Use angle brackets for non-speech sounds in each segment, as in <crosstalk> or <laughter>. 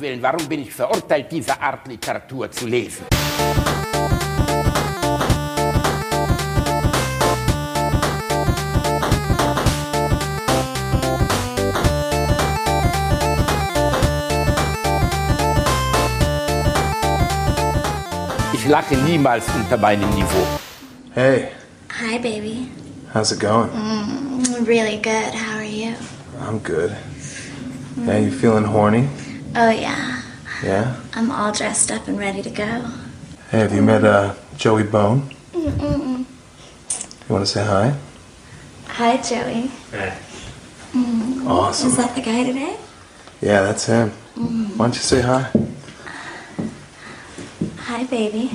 Willen, warum bin ich verurteilt, diese Art Literatur zu lesen? Ich lache niemals unter meinem Niveau. Hey, Hi, baby. how's it going? Really good. How are you? I'm good. Yeah, you feeling horny? Oh, yeah. Yeah? I'm all dressed up and ready to go. Hey, have you met uh, Joey Bone? Mm-mm. You want to say hi? Hi, Joey. Mm. Awesome. Is that the guy today? Yeah, that's him. Mm. Why don't you say hi? Hi, baby.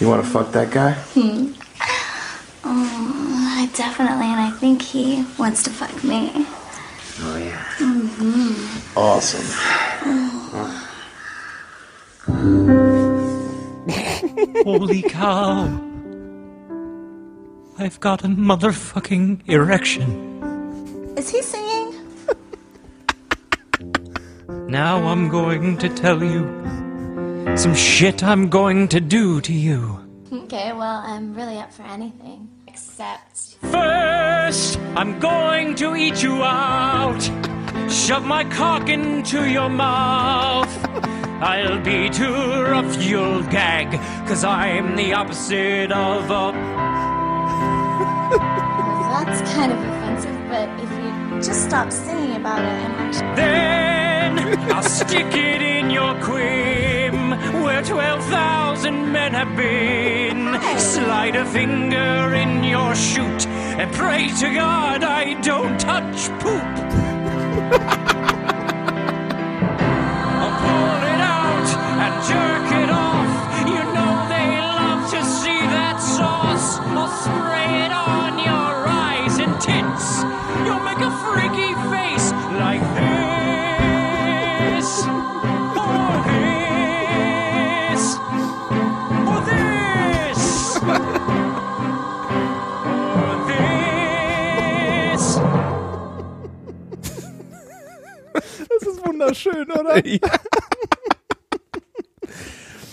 You want to fuck that guy? Hmm. Oh, I definitely, and I think he wants to fuck me. Oh, yeah. Mm-hmm. Awesome. Holy cow. I've got a motherfucking erection. Is he singing? Now I'm going to tell you some shit I'm going to do to you. Okay, well, I'm really up for anything. Except. First, I'm going to eat you out. Shove my cock into your mouth. I'll be too rough, you'll gag, cause I'm the opposite of a. <laughs> That's kind of offensive, but if you just stop singing about it, I'm actually. Then I'll stick it in your quim where 12,000 men have been. Slide a finger in your chute and pray to God I don't touch poop. <laughs> ist wunderschön, oder? <laughs> Ja.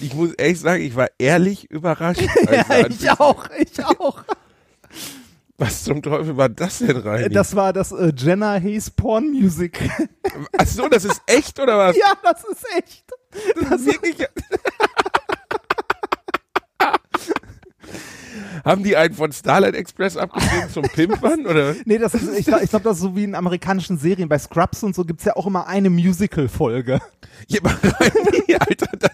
Ich muss ehrlich sagen, ich war ehrlich überrascht. <laughs> ja, ich auch, ich auch. <laughs> Was zum Teufel war das denn rein? Das war das äh, Jenna Hayes Porn Music. Ach so, das ist echt oder was? ja, das ist echt. Das ist wirklich. Haben die einen von Starlight Express abgegeben zum <laughs> Pimpern oder? Nee, das ist, ich, ich glaube, das ist so wie in amerikanischen Serien. Bei Scrubs und so gibt's ja auch immer eine Musical-Folge. Aber rein, <laughs> Alter, da,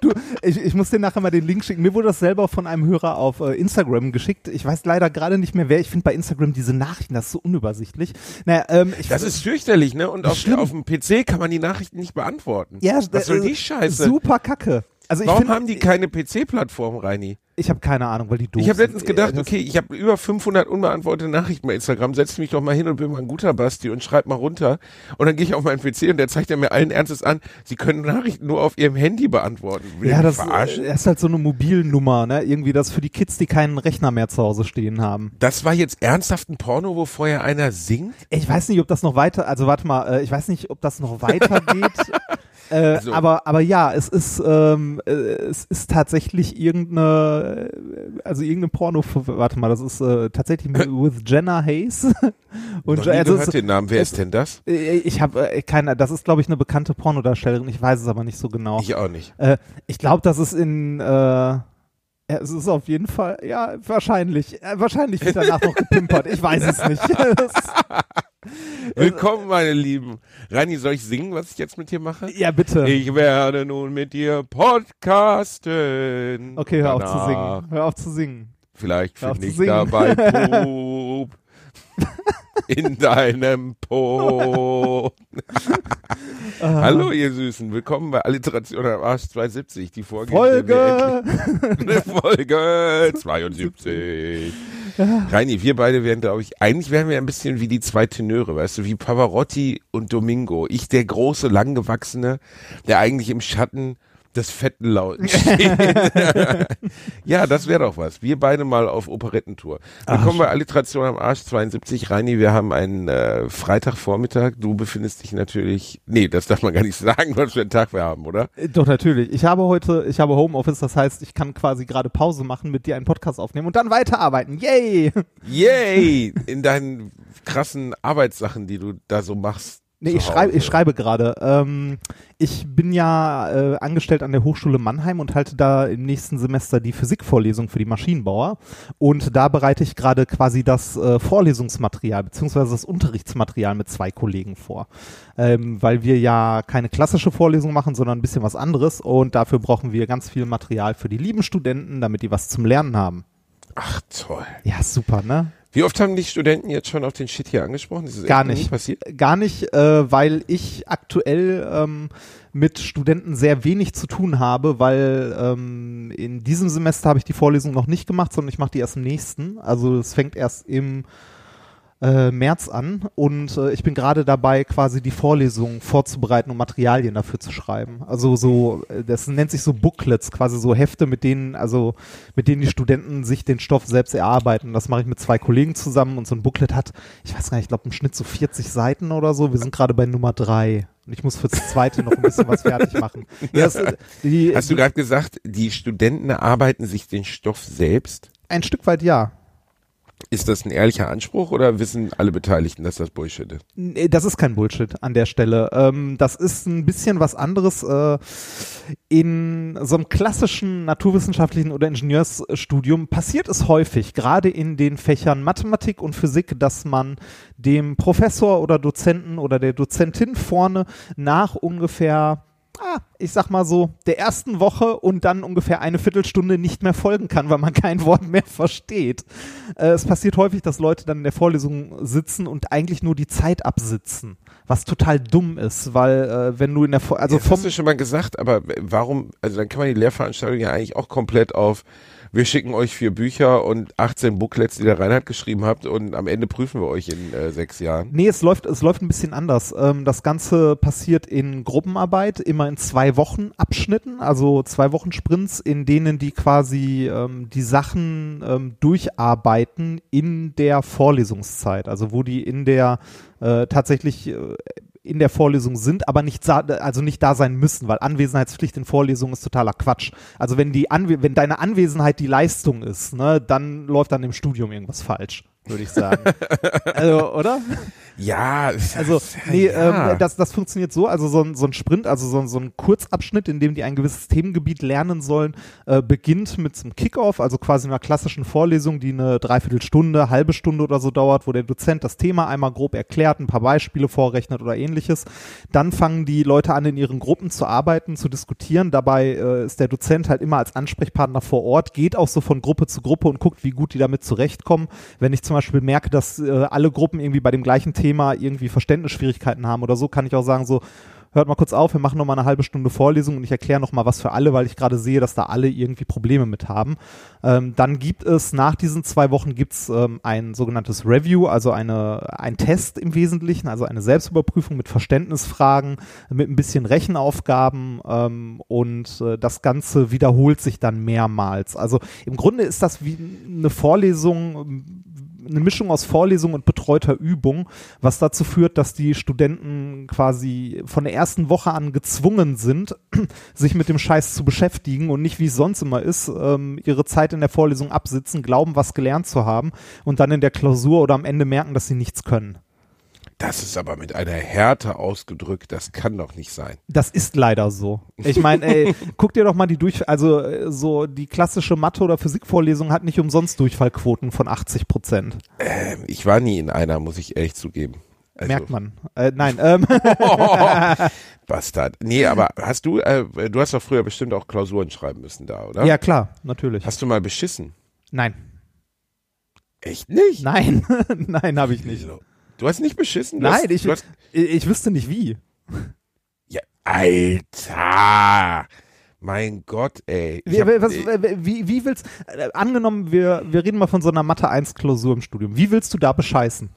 Du, ich, ich muss dir nachher mal den Link schicken. Mir wurde das selber von einem Hörer auf äh, Instagram geschickt. Ich weiß leider gerade nicht mehr wer. Ich finde bei Instagram diese Nachrichten, das ist so unübersichtlich. Naja, ähm, ich, das ist fürchterlich, ne? Und auf, auf dem PC kann man die Nachrichten nicht beantworten. ja, Was soll äh, die Scheiße? Super kacke. Also Warum find, haben die keine PC-Plattform, Reini? Ich habe keine Ahnung, weil die doof Ich habe letztens gedacht, Äh, okay, ich habe über 500 unbeantwortete Nachrichten bei Instagram, setz mich doch mal hin und bin mal ein guter Basti und schreib mal runter. Und dann gehe ich auf meinen PC und der zeigt ja mir allen Ernstes an, sie können Nachrichten nur auf ihrem Handy beantworten. Will Ja, das verarschen? ist halt so eine Mobilnummer, ne? Irgendwie das für die Kids, die keinen Rechner mehr zu Hause stehen haben. Das war jetzt ernsthaft ein Porno, wo vorher einer singt? Ich weiß nicht, ob das noch weiter, also warte mal, äh, ich weiß nicht, ob das noch weitergeht. <laughs> äh, Also- aber, aber ja, es ist, ähm, äh, es ist tatsächlich irgendeine, äh, also irgendeine Porno, warte mal, das ist äh, tatsächlich mit, <laughs> with Jenna Hayes. <laughs> Und Noch nie also gehört es- den Namen. Wer es- ist denn das? Äh, Ich habe äh, keine, das ist glaube ich eine bekannte Pornodarstellerin, ich weiß es aber nicht so genau. Ich auch nicht. Äh, ich glaube, das ist in, äh, ja, es ist auf jeden Fall, ja, wahrscheinlich, äh, wahrscheinlich wird danach noch gepimpert, ich weiß es nicht. <laughs> Willkommen, meine Lieben. Reini, soll ich singen, was ich jetzt mit dir mache? ja, bitte. Ich werde nun mit dir podcasten. okay, hör auf zu Danach singen. Hör auf zu singen. Vielleicht finde ich singen. dabei <laughs> Pup in deinem Po. Hallo, ihr Süßen. Willkommen bei Alliteration am Arsch 270. Die Folge. Folge! <laughs> Folge 72. Reini, wir beide wären, glaube ich, eigentlich wären wir ein bisschen wie die zwei Tenöre, weißt du, wie Pavarotti und Domingo. Ich, der große, langgewachsene, der eigentlich im Schatten des fetten Lauten <laughs> ja, das wäre doch was. Wir beide mal auf Operettentour. Willkommen bei Alliteration am Arsch 72. Reini, wir haben einen äh, Freitagvormittag. Du befindest dich natürlich, nee, das darf man gar nicht <laughs> sagen, was für einen Tag wir haben, oder? Äh, Doch, natürlich. Ich habe heute, ich habe Homeoffice, das heißt, ich kann quasi gerade Pause machen, mit dir einen Podcast aufnehmen und dann weiterarbeiten. Yay! Yay! In deinen krassen Arbeitssachen, die du da so machst. Nee, ich schreibe, ich schreibe gerade. Ähm, ich bin ja äh, angestellt an der Hochschule Mannheim und halte da im nächsten Semester die Physikvorlesung für die Maschinenbauer. Und da bereite ich gerade quasi das äh, Vorlesungsmaterial beziehungsweise das Unterrichtsmaterial mit zwei Kollegen vor. Ähm, weil wir ja keine klassische Vorlesung machen, sondern ein bisschen was anderes. Und dafür brauchen wir ganz viel Material für die lieben Studenten, damit die was zum Lernen haben. Ach, toll. Ja, super, ne? Wie oft haben die Studenten jetzt schon auf den Shit hier angesprochen? Ist Gar nicht. passiert? Gar nicht, äh, weil ich aktuell ähm, mit Studenten sehr wenig zu tun habe, weil ähm, in diesem Semester habe ich die Vorlesung noch nicht gemacht, sondern ich mache die erst im nächsten. Also es fängt erst im äh, März an und äh, ich bin gerade dabei, quasi die Vorlesung vorzubereiten und Materialien dafür zu schreiben. Also so, äh, das nennt sich so Booklets, quasi so Hefte, mit denen, also mit denen die Studenten sich den Stoff selbst erarbeiten. Das mache ich mit zwei Kollegen zusammen und so ein Booklet hat, ich weiß gar nicht, ich glaube im Schnitt so 40 Seiten oder so. Wir sind gerade bei Nummer drei. Und ich muss fürs zweite noch ein bisschen was fertig machen. <laughs> Das, äh, die, Hast du gerade gesagt, die Studenten erarbeiten sich den Stoff selbst? ein Stück weit ja. Ist das ein ehrlicher Anspruch oder wissen alle Beteiligten, dass das Bullshit ist? Nee, das ist kein Bullshit an der Stelle. Ähm, das ist ein bisschen was anderes. Äh, in so einem klassischen naturwissenschaftlichen oder Ingenieursstudium passiert es häufig, gerade in den Fächern Mathematik und Physik, dass man dem Professor oder Dozenten oder der Dozentin vorne nach ungefähr ah, ich sag mal so, der ersten Woche und dann ungefähr eine Viertelstunde nicht mehr folgen kann, weil man <laughs> kein Wort mehr versteht. Äh, es passiert häufig, dass Leute dann in der Vorlesung sitzen und eigentlich nur die Zeit absitzen, was total dumm ist, weil äh, wenn du in der Vor also Also vom hast du schon mal gesagt, aber warum, also dann kann man die Lehrveranstaltung ja eigentlich auch komplett auf, wir schicken euch vier Bücher und 18 Booklets, die der Reinhard geschrieben habt und am Ende prüfen wir euch in äh, sechs Jahren. Nee, es läuft, es läuft ein bisschen anders. Ähm, das Ganze passiert in Gruppenarbeit, immer in zwei Wochen Abschnitten, also zwei Wochen Sprints, in denen die quasi ähm, die Sachen ähm, durcharbeiten in der Vorlesungszeit, also wo die in der äh, tatsächlich äh, in der Vorlesung sind, aber nicht also nicht da sein müssen, weil Anwesenheitspflicht in Vorlesungen ist totaler Quatsch. Also wenn die Anwe wenn deine Anwesenheit die Leistung ist, ne, dann läuft dann im Studium irgendwas falsch, würde ich sagen. also, oder? Ja, Also, nee, ja. ähm, das, das funktioniert so, also so ein, so ein Sprint, also so ein, so ein Kurzabschnitt, in dem die ein gewisses Themengebiet lernen sollen, äh, beginnt mit so einem Kickoff, also quasi einer klassischen Vorlesung, die eine Dreiviertelstunde, halbe Stunde oder so dauert, wo der Dozent das Thema einmal grob erklärt, ein paar Beispiele vorrechnet oder ähnliches. Dann fangen die Leute an, in ihren Gruppen zu arbeiten, zu diskutieren. Dabei äh, ist der Dozent halt immer als Ansprechpartner vor Ort, geht auch so von Gruppe zu Gruppe und guckt, wie gut die damit zurechtkommen. Wenn ich zum Beispiel merke, dass äh, alle Gruppen irgendwie bei dem gleichen Thema irgendwie Verständnisschwierigkeiten haben oder so, kann ich auch sagen, so, hört mal kurz auf, wir machen noch mal eine halbe Stunde Vorlesung und ich erkläre noch mal was für alle, weil ich gerade sehe, dass da alle irgendwie Probleme mit haben. Ähm, dann gibt es nach diesen zwei Wochen gibt's ähm, ein sogenanntes Review, also eine, ein Test im Wesentlichen, also eine Selbstüberprüfung mit Verständnisfragen, mit ein bisschen Rechenaufgaben ähm, und äh, das Ganze wiederholt sich dann mehrmals. Also im Grunde ist das wie eine Vorlesung, eine Mischung aus Vorlesung und betreuter Übung, was dazu führt, dass die Studenten quasi von der ersten Woche an gezwungen sind, <clears throat> sich mit dem Scheiß zu beschäftigen und nicht wie es sonst immer ist, ähm, ihre Zeit in der Vorlesung absitzen, glauben, was gelernt zu haben und dann in der Klausur oder am Ende merken, dass sie nichts können. Das ist aber mit einer Härte ausgedrückt, das kann doch nicht sein. Das ist leider so. Ich meine, ey, <laughs> guck dir doch mal die durch, also äh, so die klassische Mathe- oder Physikvorlesung hat nicht umsonst Durchfallquoten von 80 Prozent. Ähm, ich war nie in einer, muss ich ehrlich zugeben. Also, Merkt man. Äh, nein, ähm, <laughs> Bastard. Nee, aber hast du, äh, du hast doch früher bestimmt auch Klausuren schreiben müssen da, oder? ja klar, natürlich. Hast du mal beschissen? Nein, Echt nicht? nein, <laughs> nein, habe ich nicht. Du hast nicht beschissen? Nein, hast, ich, hast, ich, ich wüsste nicht wie. ja, Alter. Mein Gott, ey. Wie, hab- was, wie, wie willst, äh, angenommen, wir, wir reden mal von so einer Mathe 1 Klausur im Studium. Wie willst du da bescheißen?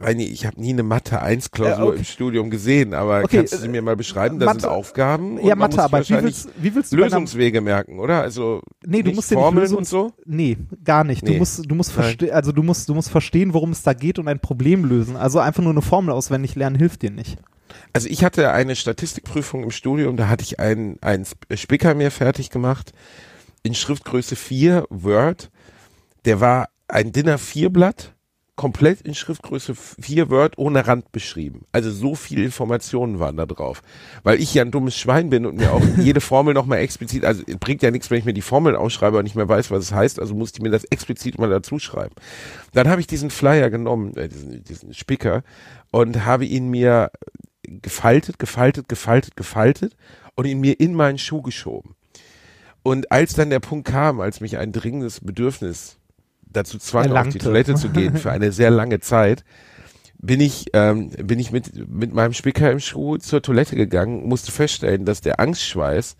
Reini, ich habe nie eine Mathe 1 Klausur okay. im Studium gesehen, aber Okay, kannst du sie äh, mir mal beschreiben? Da Mathe- sind Aufgaben und ja, man Mathe, muss aber wie willst, wie willst du bei einer- Lösungswege merken, oder? Also Nee, du musst Formeln Lösungs- und so. Nee, gar nicht. Du Nee. musst, du musst verstehen, also du musst, du musst verstehen, worum es da geht und ein Problem lösen. Also einfach nur eine Formel auswendig lernen hilft dir nicht. Also ich hatte eine Statistikprüfung im Studium, da hatte ich einen, einen Sp- Spicker mir fertig gemacht in Schriftgröße 4 Word. Der war ein DIN A4 Blatt, komplett in Schriftgröße 4 Word ohne Rand beschrieben. Also so viele Informationen waren da drauf. Weil ich ja ein dummes Schwein bin und mir auch <laughs> jede Formel nochmal explizit, also bringt ja nichts, wenn ich mir die Formeln ausschreibe und nicht mehr weiß, was es heißt, also musste ich mir das explizit mal dazu schreiben. Dann habe ich diesen Flyer genommen, äh, diesen, diesen Spicker und habe ihn mir gefaltet, gefaltet, gefaltet, gefaltet und ihn mir in meinen Schuh geschoben. Und als dann der Punkt kam, als mich ein dringendes Bedürfnis dazu zwang, auf die Erlangte. Toilette zu gehen für eine sehr lange <laughs> Zeit, bin ich, ähm, bin ich mit, mit meinem Spicker im Schuh zur Toilette gegangen, musste feststellen, dass der Angstschweiß,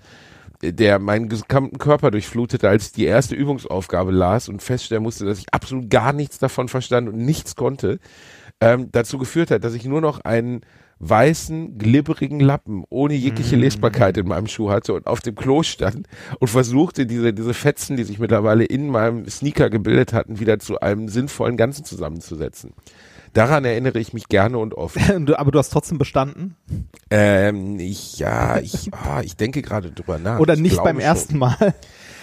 äh, der meinen gesamten Körper durchflutete, als ich die erste Übungsaufgabe las und feststellen musste, dass ich absolut gar nichts davon verstand und nichts konnte, ähm, dazu geführt hat, dass ich nur noch einen weißen, glibberigen Lappen ohne jegliche Lesbarkeit in meinem Schuh hatte und auf dem Klo stand und versuchte, diese, diese Fetzen, die sich mittlerweile in meinem Sneaker gebildet hatten, wieder zu einem sinnvollen Ganzen zusammenzusetzen. Daran erinnere ich mich gerne und oft. <laughs> Aber du hast trotzdem bestanden. Ähm, ich, ja, ich, ah, ich denke gerade drüber nach. Oder Ich nicht beim schon. ersten Mal.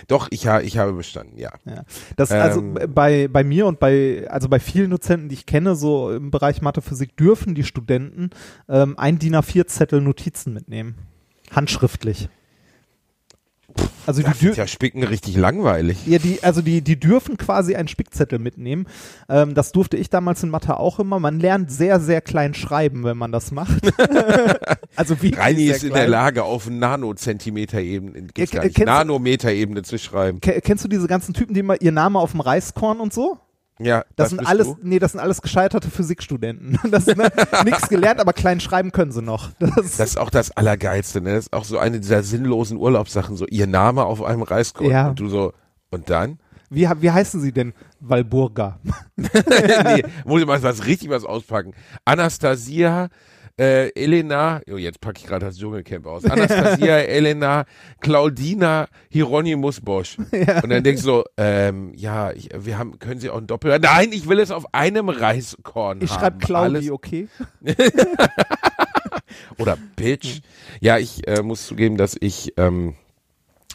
Doch, ich, ha, ich habe bestanden, ja. Ja. Das, also Ähm. bei, bei mir und bei, also bei vielen Dozenten, die ich kenne, so im Bereich Mathe, Physik, dürfen die Studenten ähm, ein DIN A4-Zettel Notizen mitnehmen. Handschriftlich. Also die, Das dür ist ja Spicken richtig langweilig. ja, die, also die, die dürfen quasi einen Spickzettel mitnehmen. Ähm, das durfte ich damals in Mathe auch immer. Man lernt sehr, sehr klein schreiben, wenn man das macht. <laughs> also wie Reini ist in klein. der Lage, auf Nanozentimeter-Ebene, gibt's Ja, Nanometer-Ebene zu schreiben. Ke- Kennst du diese ganzen Typen, die immer ihr Name auf dem Reiskorn und so? Ja, Das, das sind alles, du. nee, das sind alles gescheiterte Physikstudenten. <laughs> Das ne, nichts gelernt, aber klein schreiben können sie noch. <laughs> Das, Das ist auch das Allergeilste, ne? Das ist auch so eine dieser sinnlosen Urlaubssachen, so ihr Name auf einem Reiskorn. Ja. Und du so, und dann? wie, wie heißen sie denn? Walburga. <laughs> nee, muss ich mal was richtig was auspacken. Anastasia, äh, Elena, oh, jetzt packe ich gerade das Dschungelcamp aus. Anastasia, <laughs> Elena, Claudina, Hieronymus Bosch. <laughs> Und dann denkst du so, ähm, ja, ich, wir haben, können Sie auch ein Doppel, nein, ich will es auf einem Reiskorn Ich haben. schreibe Claudi, Alles- okay? <laughs> oder Bitch. Ja, ich äh, muss zugeben, dass ich ähm, äh,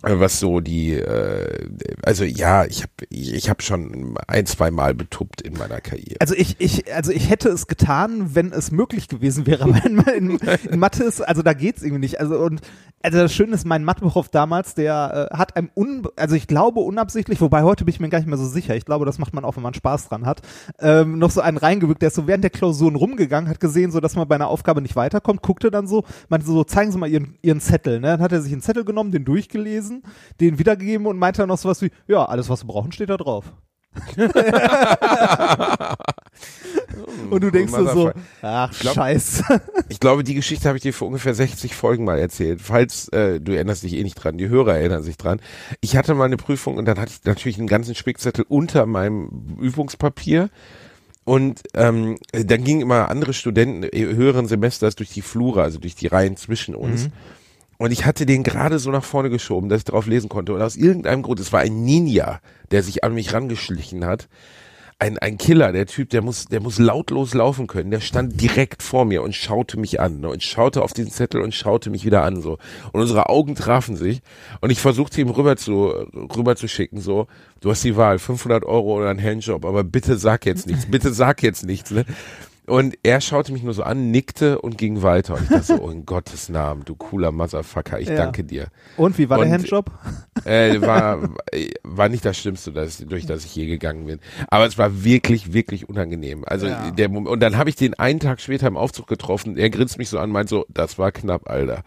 was so die, äh, also ja, ich habe ich, ich hab schon ein, zwei Mal betuppt in meiner Karriere. Also ich, ich, also ich hätte es getan, wenn es möglich gewesen wäre, <laughs> aber in, in, Mathe ist, also da geht's irgendwie nicht. Also und also das Schöne ist, mein Matheprof damals, der äh, hat einem un, also ich glaube unabsichtlich, wobei heute bin ich mir gar nicht mehr so sicher. Ich glaube, das macht man auch, wenn man Spaß dran hat. Ähm, noch so einen reingewückt, der ist so während der Klausuren rumgegangen, hat gesehen, so dass man bei einer Aufgabe nicht weiterkommt, guckte dann so, meinte so, zeigen Sie mal Ihren, Ihren Zettel. Ne? Dann hat er sich einen Zettel genommen, den durchgelesen, den wiedergegeben und meinte dann noch sowas wie, ja, alles was Sie brauchen, steht da drauf. <laughs> Und du denkst dir so, ach glaub- scheiße. Ich glaube, die Geschichte habe ich dir vor ungefähr 60 Folgen mal erzählt. Falls äh, du erinnerst dich eh nicht dran, die Hörer erinnern sich dran. Ich hatte mal eine Prüfung und dann hatte ich natürlich einen ganzen Spickzettel unter meinem Übungspapier. Und ähm, dann gingen immer andere Studenten äh, höheren Semesters durch die Flure, also durch die Reihen zwischen uns. Und ich hatte den gerade so nach vorne geschoben, dass ich drauf lesen konnte. Und aus irgendeinem Grund, es war ein Ninja, der sich an mich rangeschlichen hat. Ein, ein Killer, der Typ, der muss, der muss lautlos laufen können. Der stand direkt vor mir und schaute mich an ne, und schaute auf diesen Zettel und schaute mich wieder an so. Und unsere Augen trafen sich und ich versuchte ihm rüber zu, rüber zu schicken so. Du hast die Wahl, 500 Euro oder ein Handjob, aber bitte sag jetzt nichts, bitte sag jetzt nichts. Ne? Und er schaute mich nur so an, nickte und ging weiter. Und ich dachte so, oh, in <laughs> Gottes Namen, du cooler Motherfucker, ich Ja. danke dir. Und wie war Und- der Handjob? <laughs> Äh, war, war nicht das Schlimmste, das, durch das ich je gegangen bin. Aber es war wirklich, wirklich unangenehm. Also Ja. der und dann habe ich den einen Tag später im Aufzug getroffen. Er grinst mich so an, meint so, das war knapp, Alter.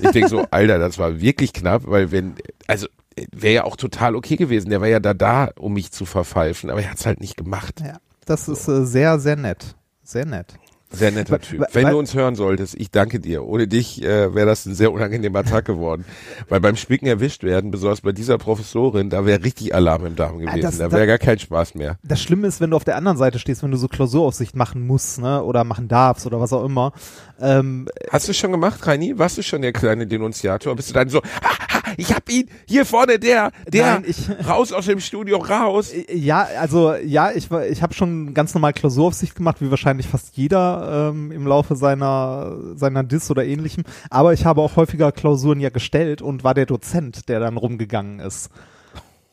Ich denk so, <laughs> Alter, das war wirklich knapp, weil wenn, also wäre ja auch total okay gewesen. Der war ja da da, um mich zu verpfeifen, aber er hat's halt nicht gemacht. Ja, das ist äh, sehr, sehr nett. Sehr nett. Sehr netter Typ. Wenn du uns hören solltest, ich danke dir. Ohne dich äh, wäre das ein sehr unangenehmer Tag geworden. Weil beim Spicken erwischt werden, besonders bei dieser Professorin, da wäre richtig Alarm im Darm gewesen. das- da wäre gar kein Spaß mehr. Das Schlimme ist, wenn du auf der anderen Seite stehst, wenn du so Klausuraufsicht machen musst, ne, oder machen darfst oder was auch immer. Ähm, Hast du schon gemacht, Reini? Warst du schon der kleine Denunziator? Bist du dann so, ha, ich hab ihn, hier vorne der, der, Nein, ich- <laughs> raus aus dem Studio, raus. ja, also ja, ich war, ich habe schon ganz normal Klausuraufsicht gemacht, wie wahrscheinlich fast jeder ähm, im Laufe seiner seiner Dis oder ähnlichem. Aber ich habe auch häufiger Klausuren ja gestellt und war der Dozent, der dann rumgegangen ist.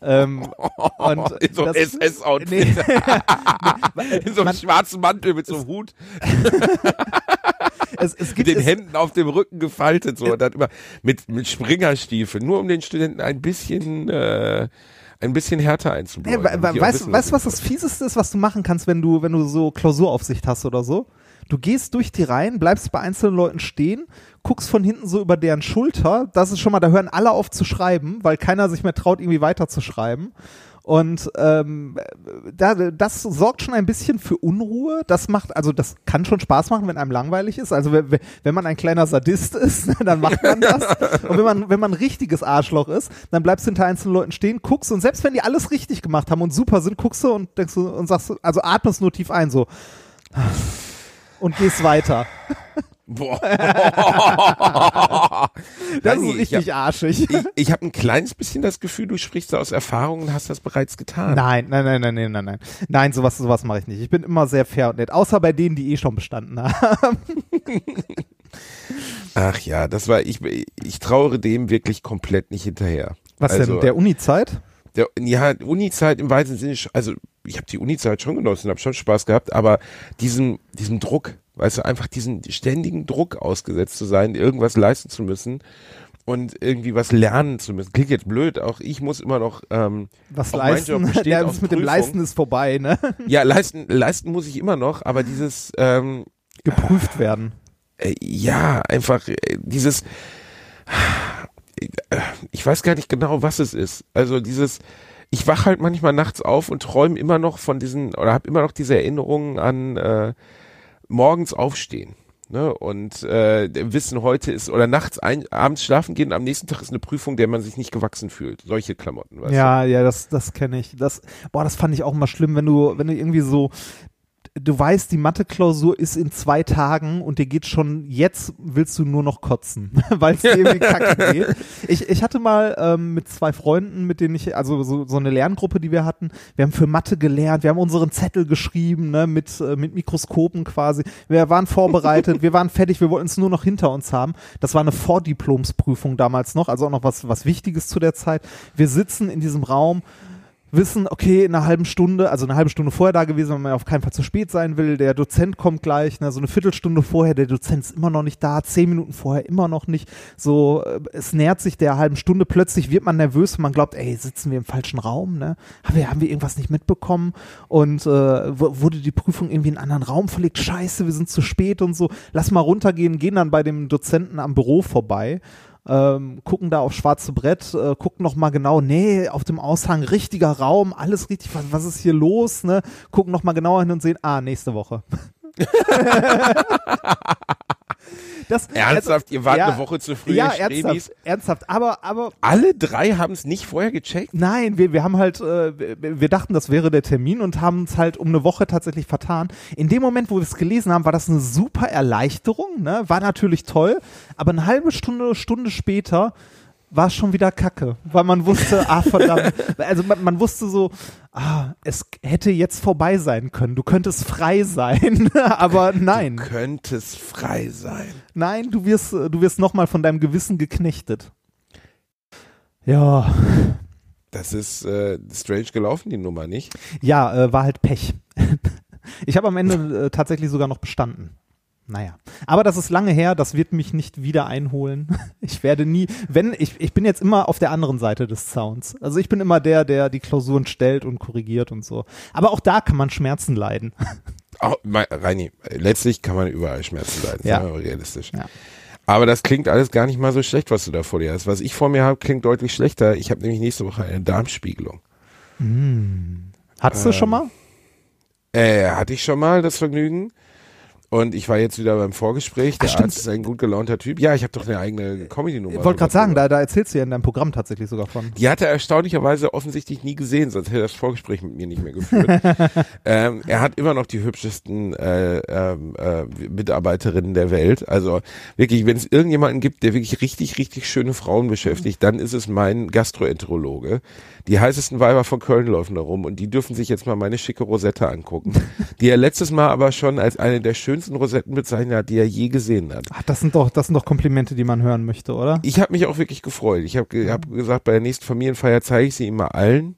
Ähm, <laughs> und in so einem SS-Outfit. Nee. <laughs> in so einem Man- schwarzen Mantel mit so einem Hut, es, es mit gibt den es, Händen auf dem Rücken gefaltet, so, und dann immer mit, mit Springerstiefeln, nur um den Studenten ein bisschen, äh, ein bisschen härter Ja, einzubläuen. auch weißt du, weißt, du, was das Fieseste ist, was du machen kannst, wenn du, wenn du so Klausuraufsicht hast oder so? Du gehst durch die Reihen, bleibst bei einzelnen Leuten stehen, guckst von hinten so über deren Schulter. Das ist schon mal, da hören alle auf zu schreiben, weil keiner sich mehr traut, irgendwie weiterzuschreiben. Und ähm, da, das sorgt schon ein bisschen für Unruhe. Das macht, also das kann schon Spaß machen, wenn einem langweilig ist. Also wenn, wenn man ein kleiner Sadist ist, <laughs> dann macht man das. <laughs> Und wenn man, wenn man ein richtiges Arschloch ist, dann bleibst du hinter einzelnen Leuten stehen, guckst und selbst wenn die alles richtig gemacht haben und super sind, guckst du und denkst du und sagst, also atmest nur tief ein, so und gehst weiter. Boah. <laughs> Das ist richtig arschig. Ich, ich habe ein kleines bisschen das Gefühl, du sprichst da aus Erfahrung und hast das bereits getan. Nein, nein, nein, nein, nein, nein, nein. Nein, sowas, sowas mache ich nicht. Ich bin immer sehr fair und nett, außer bei denen, die eh schon bestanden haben. <laughs> Ach ja, das war ich. Ich trauere dem wirklich komplett nicht hinterher. Was also, denn? Der Uni-Zeit? Der, ja, Uni-Zeit im weitesten Sinne, also ich habe die Uni-Zeit schon genossen, habe schon Spaß gehabt, aber diesen, diesen Druck, weißt du, einfach diesen ständigen Druck ausgesetzt zu sein, irgendwas leisten zu müssen und irgendwie was lernen zu müssen. Klingt jetzt blöd, auch ich muss immer noch ähm, Was leisten? <laughs> Ja, das mit dem. Leisten ist vorbei, ne? <laughs> Ja, leisten, leisten muss ich immer noch, aber dieses ähm, Geprüft werden. äh, ja, einfach äh, dieses, ich weiß gar nicht genau, was es ist. Also dieses, ich wach halt manchmal nachts auf und träume immer noch von diesen, oder habe immer noch diese Erinnerungen an äh, morgens aufstehen. Ne? Und äh, wissen, heute ist, oder nachts ein, abends schlafen gehen, am nächsten Tag ist eine Prüfung, der man sich nicht gewachsen fühlt. Solche Klamotten, weißt Ja, ja, das, das kenne ich. Das, boah, das fand ich auch immer schlimm, wenn du, wenn du irgendwie so, du weißt, die Mathe-Klausur ist in zwei Tagen und dir geht schon, jetzt willst du nur noch kotzen, <laughs> weil es dir irgendwie kacke <laughs> geht. Ich, ich hatte mal ähm, mit zwei Freunden, mit denen ich, also so, so eine Lerngruppe, die wir hatten, wir haben für Mathe gelernt, wir haben unseren Zettel geschrieben, ne, mit, äh, mit Mikroskopen quasi. Wir waren vorbereitet, wir waren fertig, wir wollten es nur noch hinter uns haben. Das war eine Vordiplomsprüfung damals noch, also auch noch was, was Wichtiges zu der Zeit. Wir sitzen in diesem Raum, wissen, okay, in einer halben Stunde, also eine halbe Stunde vorher da gewesen, wenn man auf keinen Fall zu spät sein will, der Dozent kommt gleich, ne, so eine Viertelstunde vorher, der Dozent ist immer noch nicht da, zehn Minuten vorher immer noch nicht, so, äh, es nähert sich der halben Stunde, plötzlich wird man nervös und man glaubt, ey, sitzen wir im falschen Raum, ne, haben wir, haben wir irgendwas nicht mitbekommen? Und äh, wurde die Prüfung irgendwie in einen anderen Raum verlegt, scheiße, wir sind zu spät und so, lass mal runtergehen, gehen dann bei dem Dozenten am Büro vorbei ähm, gucken da aufs schwarze Brett, äh, gucken noch mal genau, nee, auf dem Aushang richtiger Raum, alles richtig, was, was ist hier los, ne? Gucken noch mal genauer hin und sehen, ah, nächste Woche. <laughs> das, Ernsthaft, ihr wart ja, eine Woche zu früh, ja, ernsthaft, ernsthaft, aber, aber Alle drei haben es nicht vorher gecheckt? Nein, wir, wir haben halt, äh, wir, wir dachten, das wäre der Termin und haben es halt um eine Woche tatsächlich vertan. In dem Moment, wo wir es gelesen haben, war das eine super Erleichterung, ne? war natürlich toll, aber eine halbe Stunde, Stunde später war es schon wieder kacke, weil man wusste, ah verdammt, <laughs> also man, man wusste so, ah, es hätte jetzt vorbei sein können, du könntest frei sein, <laughs> aber nein, Könnte es frei sein. nein, du wirst, du wirst nochmal von deinem Gewissen geknechtet. Ja, Das ist äh, strange gelaufen, die Nummer, nicht? Ja, äh, war halt Pech. <laughs> ich habe am Ende äh, tatsächlich sogar noch bestanden. Naja. Aber das ist lange her, das wird mich nicht wieder einholen. <laughs> Ich werde nie, wenn, ich, ich bin jetzt immer auf der anderen Seite des Sounds. Also ich bin immer der, der die Klausuren stellt und korrigiert und so. Aber auch da kann man Schmerzen leiden. <laughs> Auch, mein, Reini, letztlich kann man überall Schmerzen leiden, Ja. realistisch. Ja. Aber das klingt alles gar nicht mal so schlecht, was du da vor dir hast. Was ich vor mir habe, klingt deutlich schlechter. Ich habe nämlich nächste Woche eine Darmspiegelung. Hattest du schon mal? Äh, hatte ich schon mal das Vergnügen. Und ich war jetzt wieder beim Vorgespräch. Der Ach. Arzt ist ein gut gelaunter Typ. Ja, ich habe doch eine eigene Comedy-Nummer. Ich wollte gerade sagen, da, da erzählst du ja in deinem Programm tatsächlich sogar von. Die hat er erstaunlicherweise offensichtlich nie gesehen, sonst hätte er das Vorgespräch mit mir nicht mehr geführt. <laughs> ähm, er hat immer noch die hübschesten äh, ähm, äh, Mitarbeiterinnen der Welt. Also wirklich, wenn es irgendjemanden gibt, der wirklich richtig, richtig schöne Frauen beschäftigt, dann ist es mein Gastroenterologe. Die heißesten Weiber von Köln laufen da rum und die dürfen sich jetzt mal meine schicke Rosette angucken, die er letztes Mal aber schon als eine der schönsten Rosetten bezeichnet hat, die er je gesehen hat. Ach, das sind doch, das sind doch Komplimente, die man hören möchte, oder? Ich habe mich auch wirklich gefreut. Ich habe ge hab gesagt, bei der nächsten Familienfeier zeige ich sie immer allen.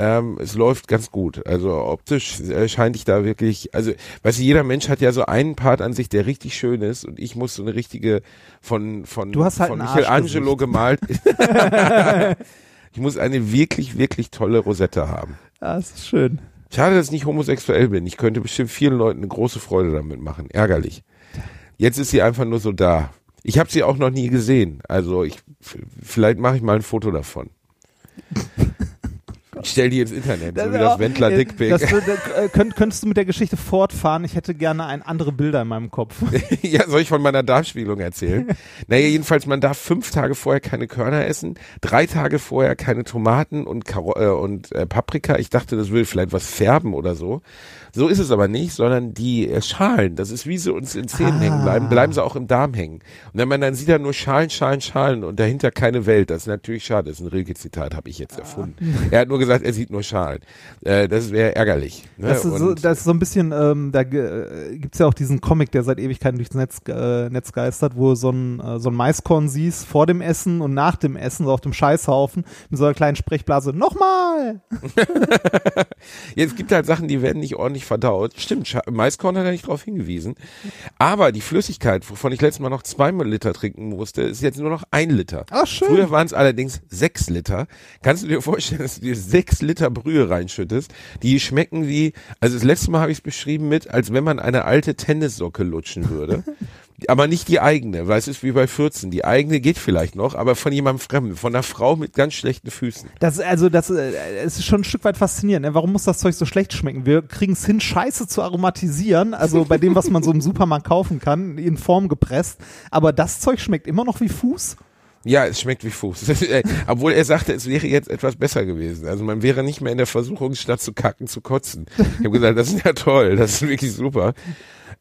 Ähm, es läuft ganz gut. Also optisch äh, scheint ich da wirklich, also weißt du, jeder Mensch hat ja so einen Part an sich, der richtig schön ist und ich muss so eine richtige von von, Du hast halt von Michelangelo gemalt. <laughs> ich muss eine wirklich, wirklich tolle Rosette haben. Ja, das ist schön. Schade, dass ich nicht homosexuell bin. Ich könnte bestimmt vielen Leuten eine große Freude damit machen. Ärgerlich. Jetzt ist sie einfach nur so da. Ich habe sie auch noch nie gesehen. Also ich vielleicht mache ich mal ein Foto davon. Ich stell die ins Internet, so wie das Wendler Dickpick. Das, äh, könnt, könntest du mit der Geschichte fortfahren? Ich hätte gerne ein andere Bilder in meinem Kopf. <laughs> ja, soll ich von meiner Darmspiegelung erzählen? <laughs> naja, jedenfalls, man darf fünf Tage vorher keine Körner essen, drei Tage vorher keine Tomaten und, Karo äh, und äh, Paprika. Ich dachte, das würde vielleicht was färben oder so. So ist es aber nicht, sondern die äh, Schalen, das ist wie sie uns in Zähnen Ah. hängen bleiben, bleiben sie auch im Darm hängen. Und wenn man dann sieht da nur Schalen, Schalen, Schalen und dahinter keine Welt, das ist natürlich schade. Das ist ein Rilke-Zitat, habe ich jetzt erfunden. Er hat nur gesagt, er sieht nur Schalen. Äh, das wäre ärgerlich. Ne? Das ist, so, das ist so ein bisschen, ähm, da äh, gibt's ja auch diesen Comic, der seit Ewigkeiten durchs Netz, äh, Netz geistert, wo du so ein, so ein Maiskorn siehst vor dem Essen und nach dem Essen, so auf dem Scheißhaufen, mit so einer kleinen Sprechblase, nochmal! <laughs> Ja, es gibt halt Sachen, die werden nicht ordentlich verdaut. Stimmt, Maiskorn hat er nicht darauf hingewiesen. Aber die Flüssigkeit, wovon ich letztes Mal noch zwei Liter trinken musste, ist jetzt nur noch ein Liter. Ach, schön. Früher waren es allerdings sechs Liter. Kannst du dir vorstellen, dass du dir sechs Liter Brühe reinschüttest? Die schmecken wie, also das letzte Mal habe ich es beschrieben mit, als wenn man eine alte Tennissocke lutschen würde. <laughs> Aber nicht die eigene, weil es ist wie bei 14. Die eigene geht vielleicht noch, aber von jemandem Fremden, von einer Frau mit ganz schlechten Füßen. Das, also, das äh, es ist schon ein Stück weit faszinierend. Ne? Warum muss das Zeug so schlecht schmecken? Wir kriegen es hin, Scheiße zu aromatisieren, also bei dem, was man so im Supermarkt kaufen kann, in Form gepresst. Aber das Zeug schmeckt immer noch wie Fuß. Ja, es schmeckt wie Fuß. <laughs> Äh, Obwohl er sagte, es wäre jetzt etwas besser gewesen. Also man wäre nicht mehr in der Versuchung, statt zu kacken, zu kotzen. Ich habe gesagt, das ist ja toll, das ist wirklich super.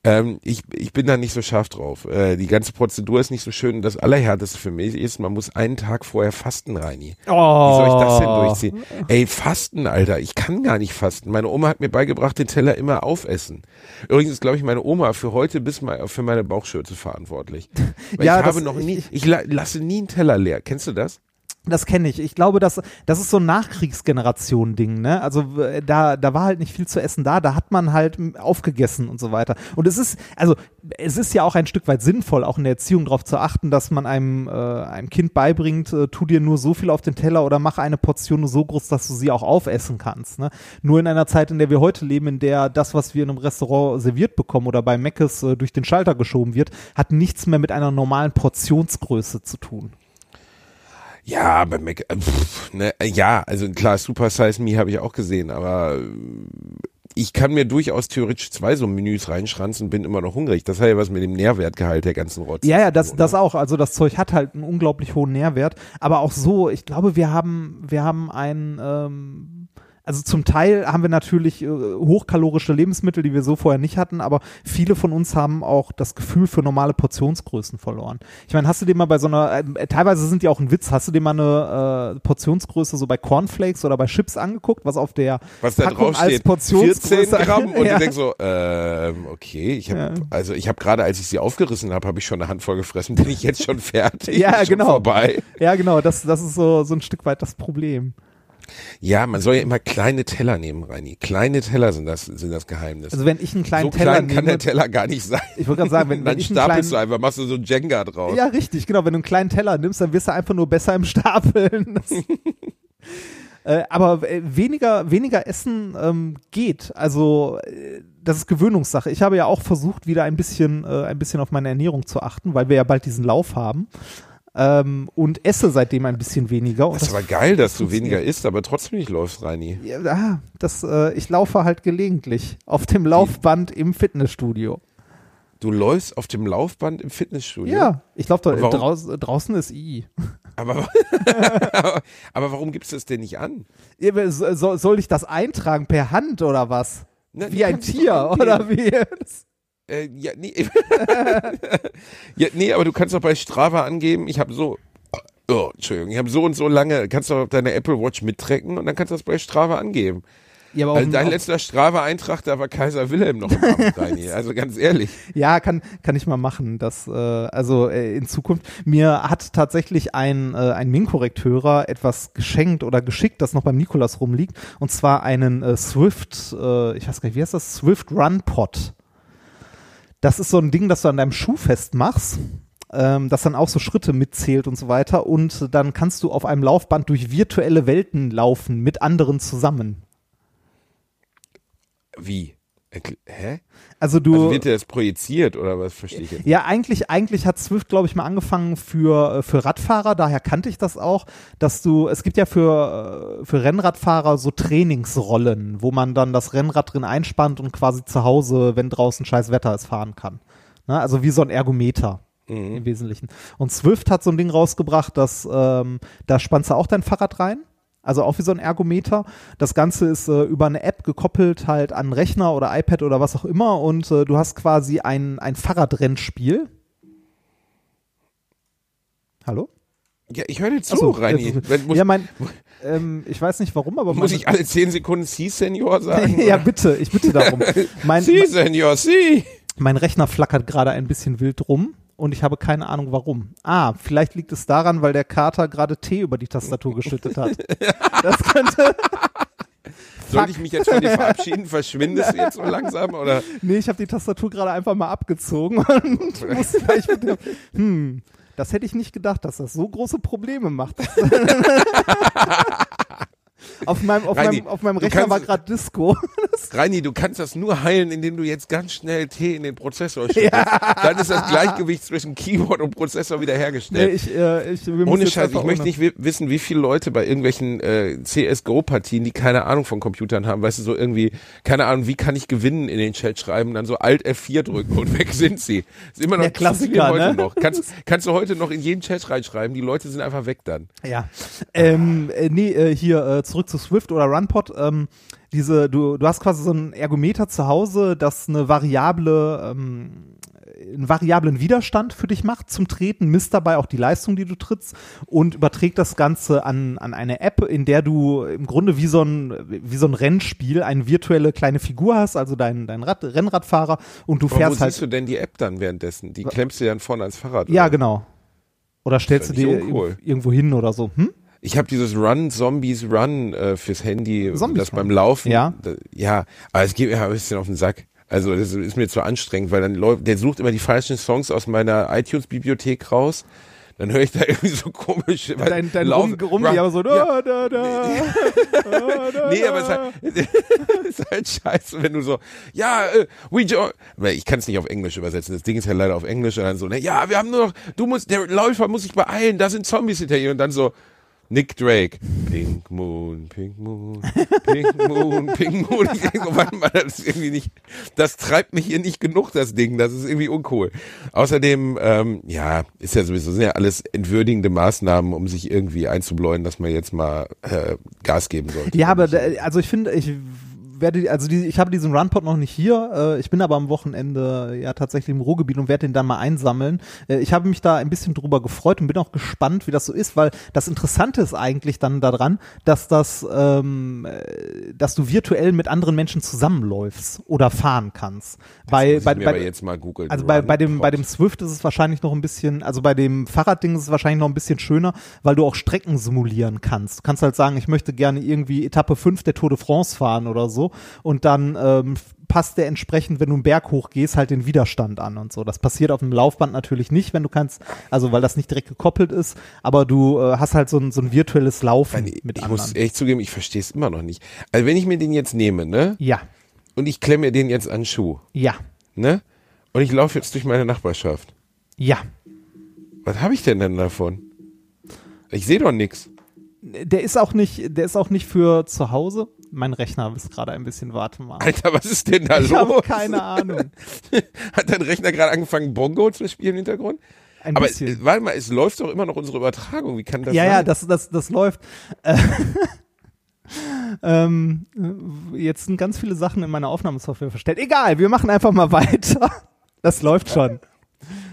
Ähm, ich, ich bin da nicht so scharf drauf. Äh, die ganze Prozedur ist nicht so schön. Das Allerhärteste für mich ist, man muss einen Tag vorher fasten, Reini. Wie soll ich das denn durchziehen? Ey, Fasten, Alter. Ich kann gar nicht fasten. Meine Oma hat mir beigebracht, den Teller immer aufessen. Übrigens ist, glaube ich, meine Oma für heute bis mal für meine Bauchschürze verantwortlich. <laughs> Ja, ich habe noch nie, ich- ich la lasse nie einen Teller leer. Kennst du das? Das kenne ich. Ich glaube, das, das ist so ein Nachkriegsgeneration-Ding, ne? Also da, da war halt nicht viel zu essen da, da hat man halt m, aufgegessen und so weiter. Und es ist, also es ist ja auch ein Stück weit sinnvoll, auch in der Erziehung darauf zu achten, dass man einem, äh, einem Kind beibringt, äh, tu dir nur so viel auf den Teller oder mach eine Portion nur so groß, dass du sie auch aufessen kannst. Ne? Nur in einer Zeit, in der wir heute leben, in der das, was wir in einem Restaurant serviert bekommen oder bei Meckes äh, durch den Schalter geschoben wird, hat nichts mehr mit einer normalen Portionsgröße zu tun. Ja, bei Mac, äh, pff, ne, äh, ja, also klar, Super Size Me habe ich auch gesehen, aber äh, ich kann mir durchaus theoretisch zwei so Menüs reinschranzen, bin immer noch hungrig. Das hat ja was mit dem Nährwertgehalt der ganzen Rotz. Ja, ja, das, das ne? auch. Also das Zeug hat halt einen unglaublich hohen Nährwert. Aber auch so, ich glaube, wir haben, wir haben ein, ähm, also zum Teil haben wir natürlich äh, hochkalorische Lebensmittel, die wir so vorher nicht hatten, aber viele von uns haben auch das Gefühl für normale Portionsgrößen verloren. Ich meine, hast du dir mal bei so einer, äh, teilweise sind die auch ein Witz, hast du dir mal eine äh, Portionsgröße so bei Cornflakes oder bei Chips angeguckt, was auf der Was da Packung drauf als Portionsgröße 14 Gramm <laughs> und ja. du denkst so, ähm, okay, ich habe, Ja. also ich habe gerade, als ich sie aufgerissen habe, habe ich schon eine Handvoll gefressen, bin ich jetzt schon <laughs> fertig, Ja, genau. vorbei. Ja, genau, das, das ist so, so ein Stück weit das Problem. Ja, man soll ja immer kleine Teller nehmen, Reini. Kleine Teller sind das, sind das Geheimnis. Also wenn ich einen kleinen so Teller klein kann nehme, der Teller gar nicht sein. ich wollte gerade sagen, wenn, wenn ich einen stapelst kleinen, du einfach, machst du so ein Jenga draus. Ja, richtig, genau. Wenn du einen kleinen Teller nimmst, dann wirst du einfach nur besser im Stapeln. <laughs> Äh, aber äh, weniger, weniger Essen ähm, geht. Also äh, das ist Gewöhnungssache. Ich habe ja auch versucht, wieder ein bisschen, äh, ein bisschen auf meine Ernährung zu achten, weil wir ja bald diesen Lauf haben. Ähm, und esse seitdem ein bisschen weniger. Das ist aber geil, dass du weniger isst, aber trotzdem nicht läufst, Reini. ja, ah, das, äh, ich laufe halt gelegentlich auf dem Laufband im Fitnessstudio. Du läufst auf dem Laufband im Fitnessstudio? Ja, ich Und warum- draus, draußen ist I. Aber, <laughs> aber warum gibst du das denn nicht an? So- so- Soll ich das eintragen per Hand oder was? Na, Wie ein es Tier oder wie? <laughs> Äh, ja, nee. <laughs> ja, nee, aber du kannst doch bei Strava angeben, ich habe so, oh, Entschuldigung, ich habe so und so lange, kannst du auf deine Apple Watch mittracken und dann kannst du das bei Strava angeben. Ja, aber Also dein letzter Strava-Eintrag, da war Kaiser Wilhelm noch im Amt, <laughs> Reini. Also ganz ehrlich. Ja, kann, kann ich mal machen. Das, äh, also äh, in Zukunft. Mir hat tatsächlich ein, äh, ein Min-Korrektörer etwas geschenkt oder geschickt, das noch beim Nikolas rumliegt. Und zwar einen äh, Swift, äh, ich weiß gar nicht, wie heißt das? Swift Run Pod. Das ist so ein Ding, das du an deinem Schuh festmachst. Ähm, das dann auch so Schritte mitzählt und so weiter. Und dann kannst du auf einem Laufband durch virtuelle Welten laufen mit anderen zusammen. Wie? Erkl- Hä? Also du. Also wird dir das projiziert oder was verstehe ich jetzt? Ja, eigentlich, eigentlich hat Swift, glaube ich, mal angefangen für, äh, für Radfahrer, daher kannte ich das auch, dass du, es gibt ja für, äh, für Rennradfahrer so Trainingsrollen, wo man dann das Rennrad drin einspannt und quasi zu Hause, wenn draußen scheiß Wetter ist, fahren kann. Ne? Also wie so ein Ergometer. Im Wesentlichen. Und Swift hat so ein Ding rausgebracht, dass ähm, da spannst du auch dein Fahrrad rein. Also auch wie so ein Ergometer. Das Ganze ist äh, über eine App gekoppelt halt an Rechner oder iPad oder was auch immer und äh, du hast quasi ein, ein Fahrradrennspiel. Hallo? Ja, ich höre dir zu, so, Reini. jetzt- Wenn- muss, ja, mein, ähm, ich weiß nicht warum, aber muss ich alle zehn Sekunden Sie, Senior sagen? <laughs> ja, bitte, ich bitte darum. <laughs> Mein, Sie, Senior, Sie. mein Rechner flackert gerade ein bisschen wild rum und ich habe keine Ahnung warum. Ah, vielleicht liegt es daran, weil der Kater gerade Tee über die Tastatur geschüttet hat. <laughs> Das könnte. Soll ich mich jetzt von dir verabschieden? Verschwindest du jetzt so langsam? Oder? Nee, ich habe die Tastatur gerade einfach mal abgezogen <laughs> und musste gleich mit dem, hm, das hätte ich nicht gedacht, dass das so große Probleme macht. <laughs> auf meinem, auf Reini, meinem, auf meinem Rechner kannst- war gerade Disco. <laughs> Reini, du kannst das nur heilen, indem du jetzt ganz schnell Tee in den Prozessor <laughs> schüttest. Dann ist das Gleichgewicht zwischen Keyboard und Prozessor Nee, wiederhergestellt. ich, äh, ich, Ohne Scheiß, ich möchte nicht wi- wissen, wie viele Leute bei irgendwelchen äh, CSGO-Partien, die keine Ahnung von Computern haben, weißt du, so irgendwie, keine Ahnung, wie kann ich gewinnen in den Chat schreiben, dann so Alt F4 drücken und <laughs> weg sind sie. Ist immer noch Der Klassiker, heute ne? noch. Kannst, kannst du heute noch in jeden Chat reinschreiben, die Leute sind einfach weg dann. Ja. Ähm, äh, nee, äh, hier äh, zurück zu Swift oder Runpod. Ähm, diese, du, du hast quasi so ein Ergometer zu Hause, das eine variable, ähm, einen variablen Widerstand für dich macht zum Treten, misst dabei auch die Leistung, die du trittst und überträgt das Ganze an, an eine App, in der du im Grunde wie so ein, wie so ein Rennspiel eine virtuelle kleine Figur hast, also dein, dein Rad, Rennradfahrer und du Aber wo fährst halt. siehst du denn die App dann währenddessen? Die klemmst du dann vorne ans Fahrrad. ja, oder? genau. Oder stellst du dir irg- irgendwo hin oder so. Hm? Ich habe dieses Run Zombies Run äh, fürs Handy, Zombies das Run. beim Laufen. Ja. Da, ja, aber es geht mir ein bisschen auf den Sack. Also das ist mir zu anstrengend, weil dann läuft, der sucht immer die falschen Songs aus meiner iTunes-Bibliothek raus. Dann höre ich da <laughs> irgendwie so komisch. weil Dein, dein Lauf- Rum, Rum, ja, so Ja. da, da, da, <laughs> Nee, aber es ist halt, <laughs> es ist halt scheiße, wenn du so, ja, äh, we join, weil ich kann es nicht auf Englisch übersetzen, das Ding ist ja leider auf Englisch und dann so, ne, ja, wir haben nur noch, du musst, der Läufer muss sich beeilen, da sind Zombies hinter ihr und dann so, Nick Drake, Pink Moon, Pink Moon, Pink Moon, Pink Moon. <laughs> Ich denke warte mal, das ist irgendwie nicht, das treibt mich hier nicht genug, das Ding, das ist irgendwie uncool. Außerdem, ähm, ja, ist ja sowieso, sind ja alles entwürdigende Maßnahmen, um sich irgendwie einzubläuen, dass man jetzt mal äh, Gas geben sollte. Ja, aber also ich finde, ich werde, also die, ich habe diesen Runpod noch nicht hier. Äh, ich bin aber am Wochenende ja tatsächlich im Ruhrgebiet und werde den dann mal einsammeln. Äh, ich habe mich da ein bisschen drüber gefreut und bin auch gespannt, wie das so ist, weil das Interessante ist eigentlich dann daran, dass das, ähm, äh, dass du virtuell mit anderen Menschen zusammenläufst oder fahren kannst. Bei, ich bei, bei, aber jetzt mal googeln. Also bei, bei, dem, bei dem Swift ist es wahrscheinlich noch ein bisschen, also bei dem Fahrradding ist es wahrscheinlich noch ein bisschen schöner, weil du auch Strecken simulieren kannst. Du kannst halt sagen, ich möchte gerne irgendwie Etappe 5 der Tour de France fahren oder so und dann ähm, passt der entsprechend, wenn du einen Berg hochgehst, halt den Widerstand an und so. Das passiert auf dem Laufband natürlich nicht, wenn du kannst, also weil das nicht direkt gekoppelt ist, aber du äh, hast halt so ein, so ein virtuelles Laufen ich mit ich anderen. muss echt zugeben, ich verstehe es immer noch nicht. Also wenn ich mir den jetzt nehme, ne, ja, und ich klemme mir den jetzt an den Schuh, ja, ne, und ich laufe jetzt durch meine Nachbarschaft, ja. was habe ich denn denn davon? Ich sehe doch nix. der ist auch nicht, der ist auch nicht für zu Hause. Mein Rechner ist gerade ein bisschen, warte mal. Alter, was ist denn da ich los? habe keine Ahnung. <laughs> Hat dein Rechner gerade angefangen, Bongo zu spielen im Hintergrund? Ein Aber bisschen. warte mal, es läuft doch immer noch unsere Übertragung. Wie kann das ja, sein? ja, das, das, das läuft. Äh, <laughs> ähm, äh, jetzt sind ganz viele Sachen in meiner Aufnahmesoftware verstellt. Egal, wir machen einfach mal <laughs> weiter. Das läuft schon.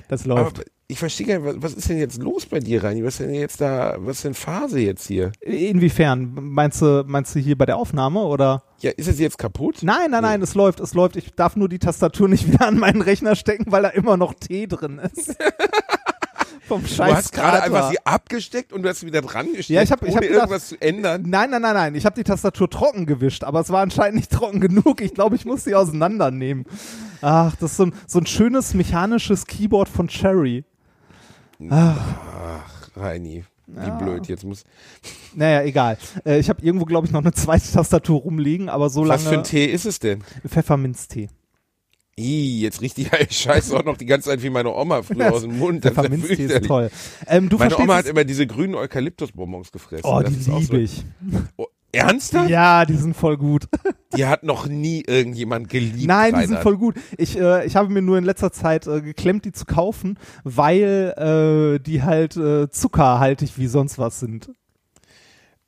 Das läuft. Aber ich verstehe gar nicht, was, was ist denn jetzt los bei dir, Reini? Was ist denn jetzt da, was ist denn Phase jetzt hier? Inwiefern? Meinst du, meinst du hier bei der Aufnahme oder? Ja, ist es jetzt kaputt? Nein, nein, nein, es läuft, es läuft. Ich darf nur die Tastatur nicht <laughs> wieder an meinen Rechner stecken, weil da immer noch T drin ist. <laughs> Vom Du Scheiß hast gerade einfach sie abgesteckt und du hast sie wieder dran gesteckt, Ja, ich hab- ich ohne hab gedacht- irgendwas zu ändern. Nein, nein, nein, nein. Ich habe die Tastatur trocken gewischt, aber es war anscheinend nicht trocken genug. Ich glaube, ich muss sie auseinandernehmen. Ach, das ist so ein, so ein schönes mechanisches Keyboard von Cherry. Reini, wie Ja. blöd. Jetzt muss. Naja, egal. Äh, ich habe irgendwo, glaube ich, noch eine zweite Tastatur rumliegen, aber so Was für ein lange Tee ist es denn? Pfefferminztee. Ih, jetzt richtig, ich scheiße auch noch die ganze Zeit wie meine Oma früher aus dem <laughs> Mund. Das ist ja ist toll. Ähm, du Meine Oma hat immer diese grünen Eukalyptusbonbons gefressen. Oh, Das die liebe so- ich. Oh, ernsthaft? Ja, die sind voll gut. Die hat noch nie irgendjemand geliebt. Nein, die Reinhard. sind voll gut. Ich, äh, ich habe mir nur in letzter Zeit äh, geklemmt, die zu kaufen, weil äh, die halt äh, zuckerhaltig wie sonst was sind.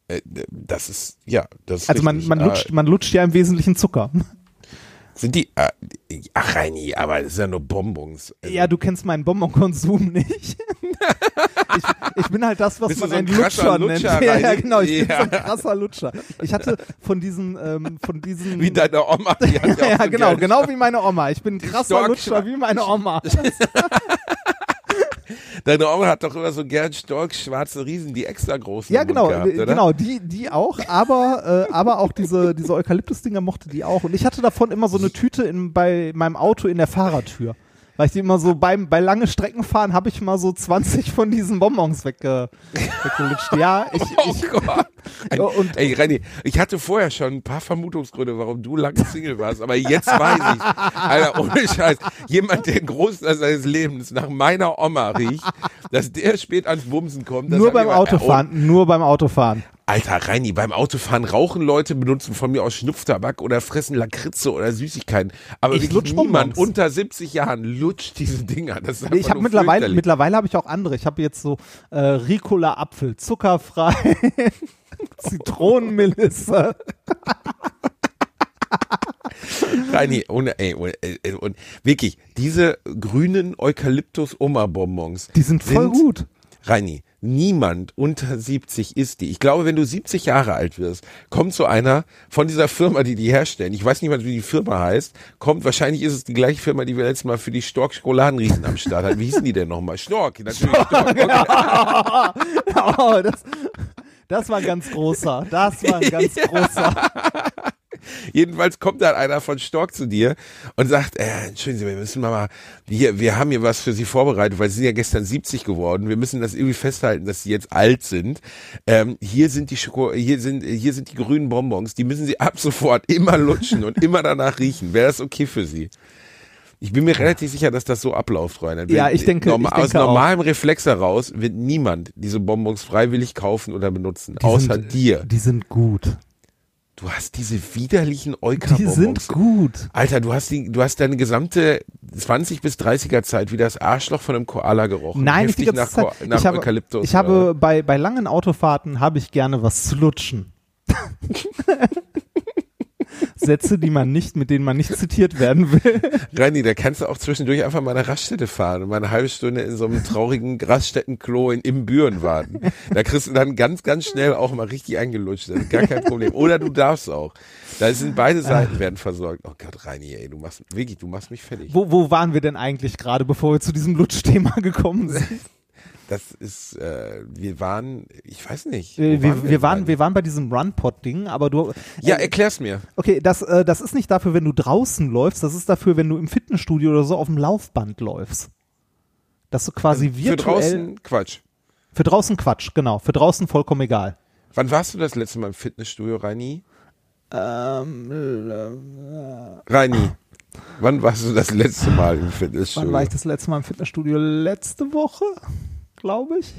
Äh, Das ist, ja, das ist Also man, man, lutscht, man lutscht ja im Wesentlichen Zucker. <laughs> Sind die, äh, ach Reini, aber das ist ja nur Bonbons. Also, Ja, du kennst meinen Bonbonkonsum nicht. <laughs> ich, bin halt das, was Bist man so ein einen krasser Lutscher nennt. Lutscher, <laughs> ja, ja, genau, ich bin Ja. so ein krasser Lutscher. Ich hatte von diesen, ähm, von diesen. Wie deine Oma. Die hat <laughs> ja, auch so genau, gern- genau wie meine Oma. Ich bin ein krasser Lutscher wie meine Oma. <laughs> Deine Oma hat doch immer so gern Stork schwarze Riesen, die extra großen Ja, genau, gehabt, äh, genau, die, die auch, aber, äh, aber auch diese, diese Eukalyptus-Dinger mochte die auch. Und ich hatte davon immer so eine Tüte in, bei meinem Auto in der Fahrertür. Weil ich die immer so beim, bei lange Strecken fahren, habe ich mal so 20 von diesen Bonbons wegge, weggelutscht. Ja, ich, <laughs> Oh ich, Gott. Ein, und- ey, Reini, ich hatte vorher schon ein paar Vermutungsgründe, warum du lange Single warst, aber jetzt weiß ich. Alter, ohne Scheiß. Jemand, der Großteil seines Lebens nach meiner Oma riecht, dass der spät ans Bumsen kommt. das nur beim jemand- Autofahren, nur beim Autofahren. Alter, Reini, beim Autofahren rauchen Leute, benutzen von mir aus Schnupftabak oder fressen Lakritze oder Süßigkeiten. Aber Ich lutsch niemand Bonbons. unter 70 Jahren lutscht diese Dinger. Das ist Ich habe mittlerweile, mittlerweile habe ich auch andere. Ich habe jetzt so äh, Ricola Apfel, zuckerfrei, <laughs> Zitronenmelisse. Reini, ohne, ey, ohne, ey, und wirklich, diese grünen Eukalyptus-Oma-Bonbons. Die sind voll gut. Reini, niemand unter 70 isst die. Ich glaube, wenn du 70 Jahre alt wirst, kommt so einer von dieser Firma, die die herstellen. Ich weiß nicht mal, wie die Firma heißt. Kommt, wahrscheinlich ist es die gleiche Firma, die wir letztes Mal für die Stork-Schokoladenriesen am Start hatten. Wie hießen die denn nochmal? Stork, natürlich. Stork. Okay. <laughs> <laughs> Oh, das, das war ein ganz großer. Das war ein ganz <laughs> großer. Jedenfalls kommt dann einer von Stork zu dir und sagt, äh, entschuldigen Sie, wir müssen mal, mal wir, wir haben hier was für Sie vorbereitet, weil Sie sind ja gestern 70 geworden. Wir müssen das irgendwie festhalten, dass Sie jetzt alt sind. Ähm, hier sind die Schoko, hier sind, hier sind die grünen Bonbons. Die müssen Sie ab sofort immer lutschen und immer danach riechen. Wäre das okay für Sie? Ich bin mir relativ sicher, dass das so abläuft, Reinhard. Ja, ich denke- norma- ich denke aus normalem Reflex heraus wird niemand diese Bonbons freiwillig kaufen oder benutzen, außer sind, dir. Die sind gut. Du hast diese widerlichen Die Euka-Bonbons. sind gut. Alter, du hast die, du hast deine gesamte 20 bis 30er Zeit wie das Arschloch von einem Koala gerochen. Nein, die Heftig ganze nach. Ko- nach ich habe, Eukalyptus. ich habe bei, bei langen Autofahrten habe ich gerne was zu lutschen. <laughs> Sätze, die man nicht, mit denen man nicht zitiert werden will. Reini, da kannst du auch zwischendurch einfach mal eine Raststätte fahren und mal eine halbe Stunde in so einem traurigen Raststättenklo in Imbüren warten. Da kriegst du dann ganz, ganz schnell auch mal richtig eingelutscht. Das ist gar kein Problem. Oder du darfst auch. Da sind beide Seiten werden versorgt. Oh Gott, Reini, ey, du machst, wirklich, du machst mich fertig. Wo, wo waren wir denn eigentlich gerade, bevor wir zu diesem Lutschthema gekommen sind? Das ist, äh, wir waren, ich weiß nicht. Äh, wir, denn wir, waren, eigentlich? wir waren bei diesem Run-Pod-Ding, aber du. ja, äh, erklär's mir. Okay, das, äh, das ist nicht dafür, wenn du draußen läufst, das ist dafür, wenn du im Fitnessstudio oder so auf dem Laufband läufst. Dass du quasi Für virtuell. draußen, Quatsch. Für draußen Quatsch, genau. Für draußen vollkommen egal. Wann warst du das letzte Mal im Fitnessstudio, Reini? Ähm, Reini, wann warst du das letzte Mal im Fitnessstudio? wann war ich das letzte Mal im Fitnessstudio? Letzte Woche, glaube ich.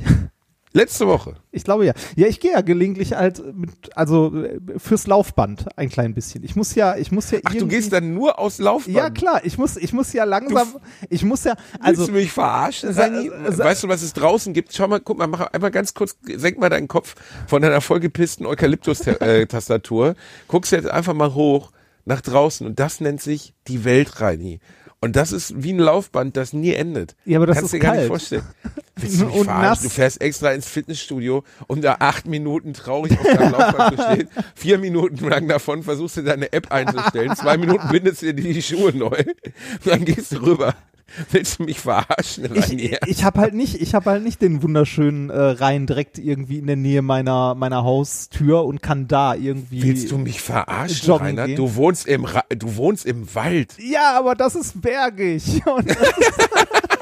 Letzte Woche. Ich glaube ja. Ja, ich gehe ja gelegentlich halt mit, also äh, fürs Laufband ein klein bisschen. Ich muss ja, ich muss ja Ach, du gehst dann nur aus Laufband. Ja, klar, ich muss, ich muss ja langsam, ich muss ja, Also, Willst du mich verarschen? Sa- Sani? sa- weißt du, was es draußen gibt? Schau mal, guck mal, mach einmal ganz kurz, senk mal deinen Kopf von deiner vollgepissten Eukalyptus-Tastatur. <laughs> Guckst jetzt einfach mal hoch nach draußen und das nennt sich die Welt, Reini. Und das ist wie ein Laufband, das nie endet. Ja, aber das Kannst ist dir gar nicht kalt. vorstellen. <laughs> Willst du mich Und nass. Du fährst extra ins Fitnessstudio, um da acht Minuten traurig auf deinem <laughs> Laufband zu stehen. Vier Minuten lang davon versuchst du deine App einzustellen. Zwei Minuten bindest du dir die Schuhe neu. Und dann gehst du rüber. <laughs> Willst du mich verarschen, ich, ich habe halt nicht, ich habe halt nicht den wunderschönen äh, Rhein direkt irgendwie in der Nähe meiner meiner Haustür und kann da irgendwie. Willst du mich verarschen, Rainer? gehen? Du wohnst im Ra du wohnst im Wald. Ja, aber das ist bergig. <laughs> Und <laughs>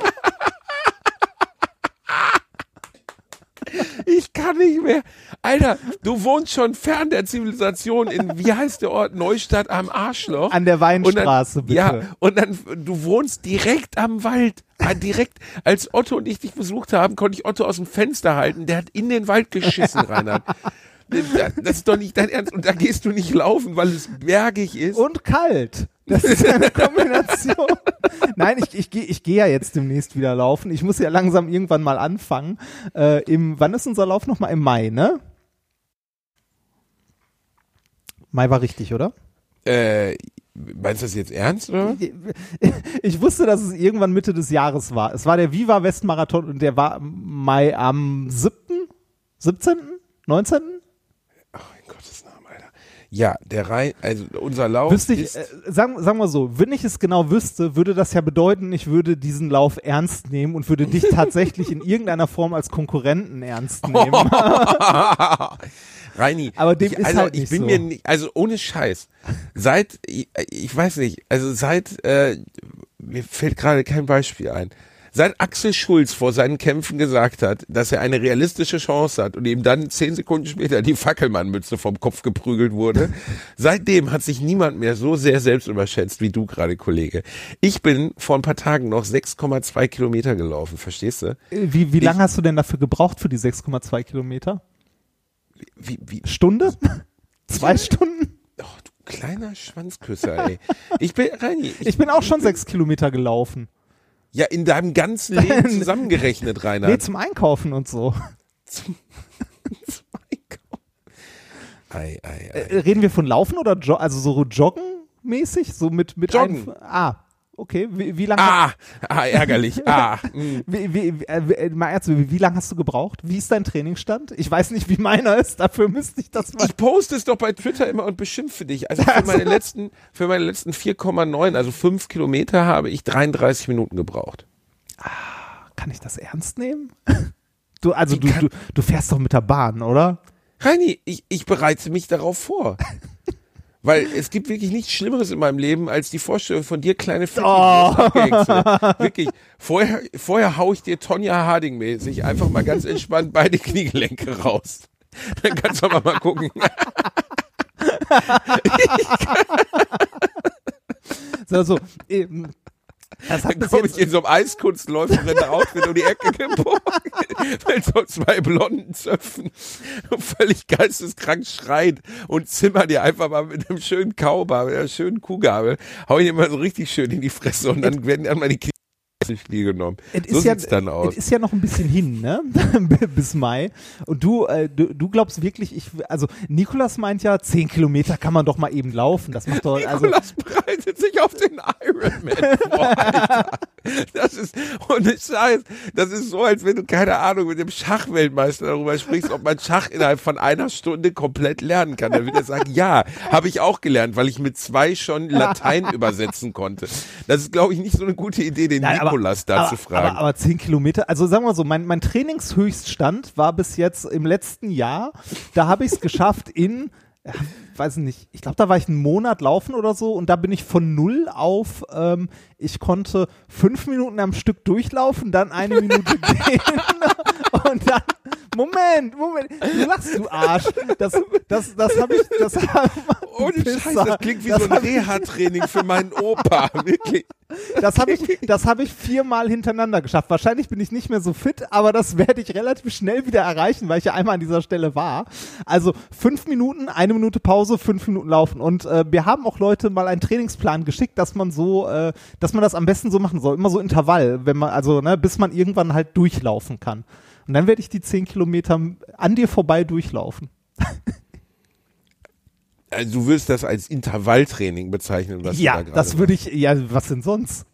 Ich kann nicht mehr. Alter, du wohnst schon fern der Zivilisation in, wie heißt der Ort? Neustadt am Arschloch. An der Weinstraße, und dann, bitte. Ja, und dann, du wohnst direkt am Wald. Ah, Direkt, als Otto und ich dich besucht haben, konnte ich Otto aus dem Fenster halten. Der hat in den Wald geschissen, <laughs> Reinhard. Das ist doch nicht dein Ernst. Und da gehst du nicht laufen, weil es bergig ist. und kalt. Das ist eine <laughs> Kombination. Nein, ich, ich gehe ich geh ja jetzt demnächst wieder laufen. Ich muss ja langsam irgendwann mal anfangen. Äh, im, wann ist unser Lauf nochmal? Im Mai, ne? Mai war richtig, oder? Äh, meinst du das jetzt ernst, oder? Ich wusste, dass es irgendwann Mitte des Jahres war. Es war der Viva Westmarathon und der war Mai am 7., 17., 19.? Ach, in Gottes Namen, Alter. Ja, der Rhein, also unser Lauf Wüsste ich, ist, äh, sagen, sagen wir so, wenn ich es genau wüsste, würde das ja bedeuten, ich würde diesen Lauf ernst nehmen und würde dich tatsächlich in <laughs> irgendeiner Form als Konkurrenten ernst <laughs> nehmen. Reini, Aber dem ich, ist also, halt ich nicht bin so. mir nicht, also ohne Scheiß, seit, ich, ich weiß nicht, also seit, äh, mir fällt gerade kein Beispiel ein, seit Axel Schulz vor seinen Kämpfen gesagt hat, dass er eine realistische Chance hat und ihm dann zehn Sekunden später die Fackelmannmütze vom Kopf geprügelt wurde, <laughs> seitdem hat sich niemand mehr so sehr selbst überschätzt wie du gerade, Kollege. Ich bin vor ein paar Tagen noch 6,2 Kilometer gelaufen, verstehst du? Wie, wie lange hast du denn dafür gebraucht für die 6,2 Kilometer? Wie, wie, Stunde? <laughs> Zwei Stunden? oh, du kleiner Schwanzküsser, ey. Ich bin, Reini, <laughs> Ich bin auch schon sechs Kilometer gelaufen. Ja, in deinem ganzen Leben <laughs> zusammengerechnet, Rainer. Nee, zum Einkaufen und so. <laughs> Ei, ei, ei. Äh, reden wir von Laufen oder jo also so Joggen mäßig? So mit, mit Joggen. Ah, okay. Wie, wie lange Ah, ah, ärgerlich. Ah, mm. <laughs> Wie, wie, wie, äh, mal ernst, wie, wie lange hast du gebraucht? Wie ist dein Trainingsstand? Ich weiß nicht, wie meiner ist, dafür müsste ich das mal. Ich poste es doch bei Twitter immer und beschimpfe dich. Also für meine letzten, für meine letzten 4,9, also 5 Kilometer habe ich 33 Minuten gebraucht. Kann ich das ernst nehmen? <laughs> Du, also du, du, du fährst doch mit der Bahn, oder? Reini, ich, ich bereite mich darauf vor. <laughs> Weil es gibt wirklich nichts Schlimmeres in meinem Leben, als die Vorstellung von dir, kleine Fette, Oh. Wirklich. Vorher, vorher hau ich dir Tonja Harding mäßig einfach mal ganz entspannt beide Kniegelenke raus. Dann kannst du aber mal gucken. <laughs> So, so, ähm, das hat Dann komme ich in so einem Eiskunstläuferin-Outfit um die Ecke gebogen. Mit <laughs> so zwei blonden Zöpfen. Und völlig geisteskrank schreit und zimmer dir einfach mal mit einem schönen Kaubar, mit einer schönen Kuhgabel, hau ich dir mal so richtig schön in die Fresse und dann werden dann mal die <laughs> Knie genommen. es So ist ja, sieht's dann aus. Es ist ja noch ein bisschen hin, ne? <laughs> Bis Mai. Und du, äh, du, du glaubst wirklich, ich, also Nikolas meint ja, 10 Kilometer kann man doch mal eben laufen. Das macht doch, also, Nikolas <laughs> bereitet sich auf den Ironman vor. Das ist, ohne Scheiß, das ist so, als wenn du, keine Ahnung, mit dem Schachweltmeister darüber sprichst, ob man Schach innerhalb von einer Stunde komplett lernen kann. Dann wird er sagen, ja, habe ich auch gelernt, weil ich mit zwei schon Latein <laughs> übersetzen konnte. Das ist, glaube ich, nicht so eine gute Idee, den Nein, Nikolas da aber, zu fragen. Aber, aber 10 Kilometer, also sagen wir so, mein, mein Trainingshöchststand war bis jetzt im letzten Jahr, da habe ich es geschafft in, weiß nicht, ich glaube, da war ich einen Monat laufen oder so und da bin ich von null auf, ähm, ich konnte fünf Minuten am Stück durchlaufen, dann eine Minute <laughs> gehen und dann Moment, Moment. Du lachst, du Arsch. Das, das, das habe ich, das Ohne Pisser. Scheiß, das klingt wie Das so ein Reha-Training für meinen Opa. <laughs> Wirklich. Das habe ich, das habe ich viermal hintereinander geschafft. Wahrscheinlich bin ich nicht mehr so fit, aber das werde ich relativ schnell wieder erreichen, weil ich ja einmal an dieser Stelle war. Also fünf Minuten, eine Minute Pause, fünf Minuten laufen. Und äh, wir haben auch Leute mal einen Trainingsplan geschickt, dass man so, äh, dass man das am besten so machen soll. Immer so Intervall, wenn man, also ne, bis man irgendwann halt durchlaufen kann. Und dann werde ich die zehn Kilometer an dir vorbei durchlaufen. Also du würdest das als Intervalltraining bezeichnen, was ja, du da das würde ich, ja, was denn sonst?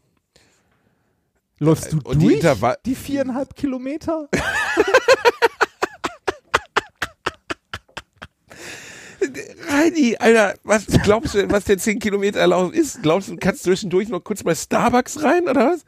Läufst du Und die durch Intervall- die viereinhalb Kilometer? <laughs> Reini, Alter, was glaubst du, was der 10 Kilometer Lauf ist? Glaubst du, du kannst zwischendurch noch kurz bei Starbucks rein, oder was?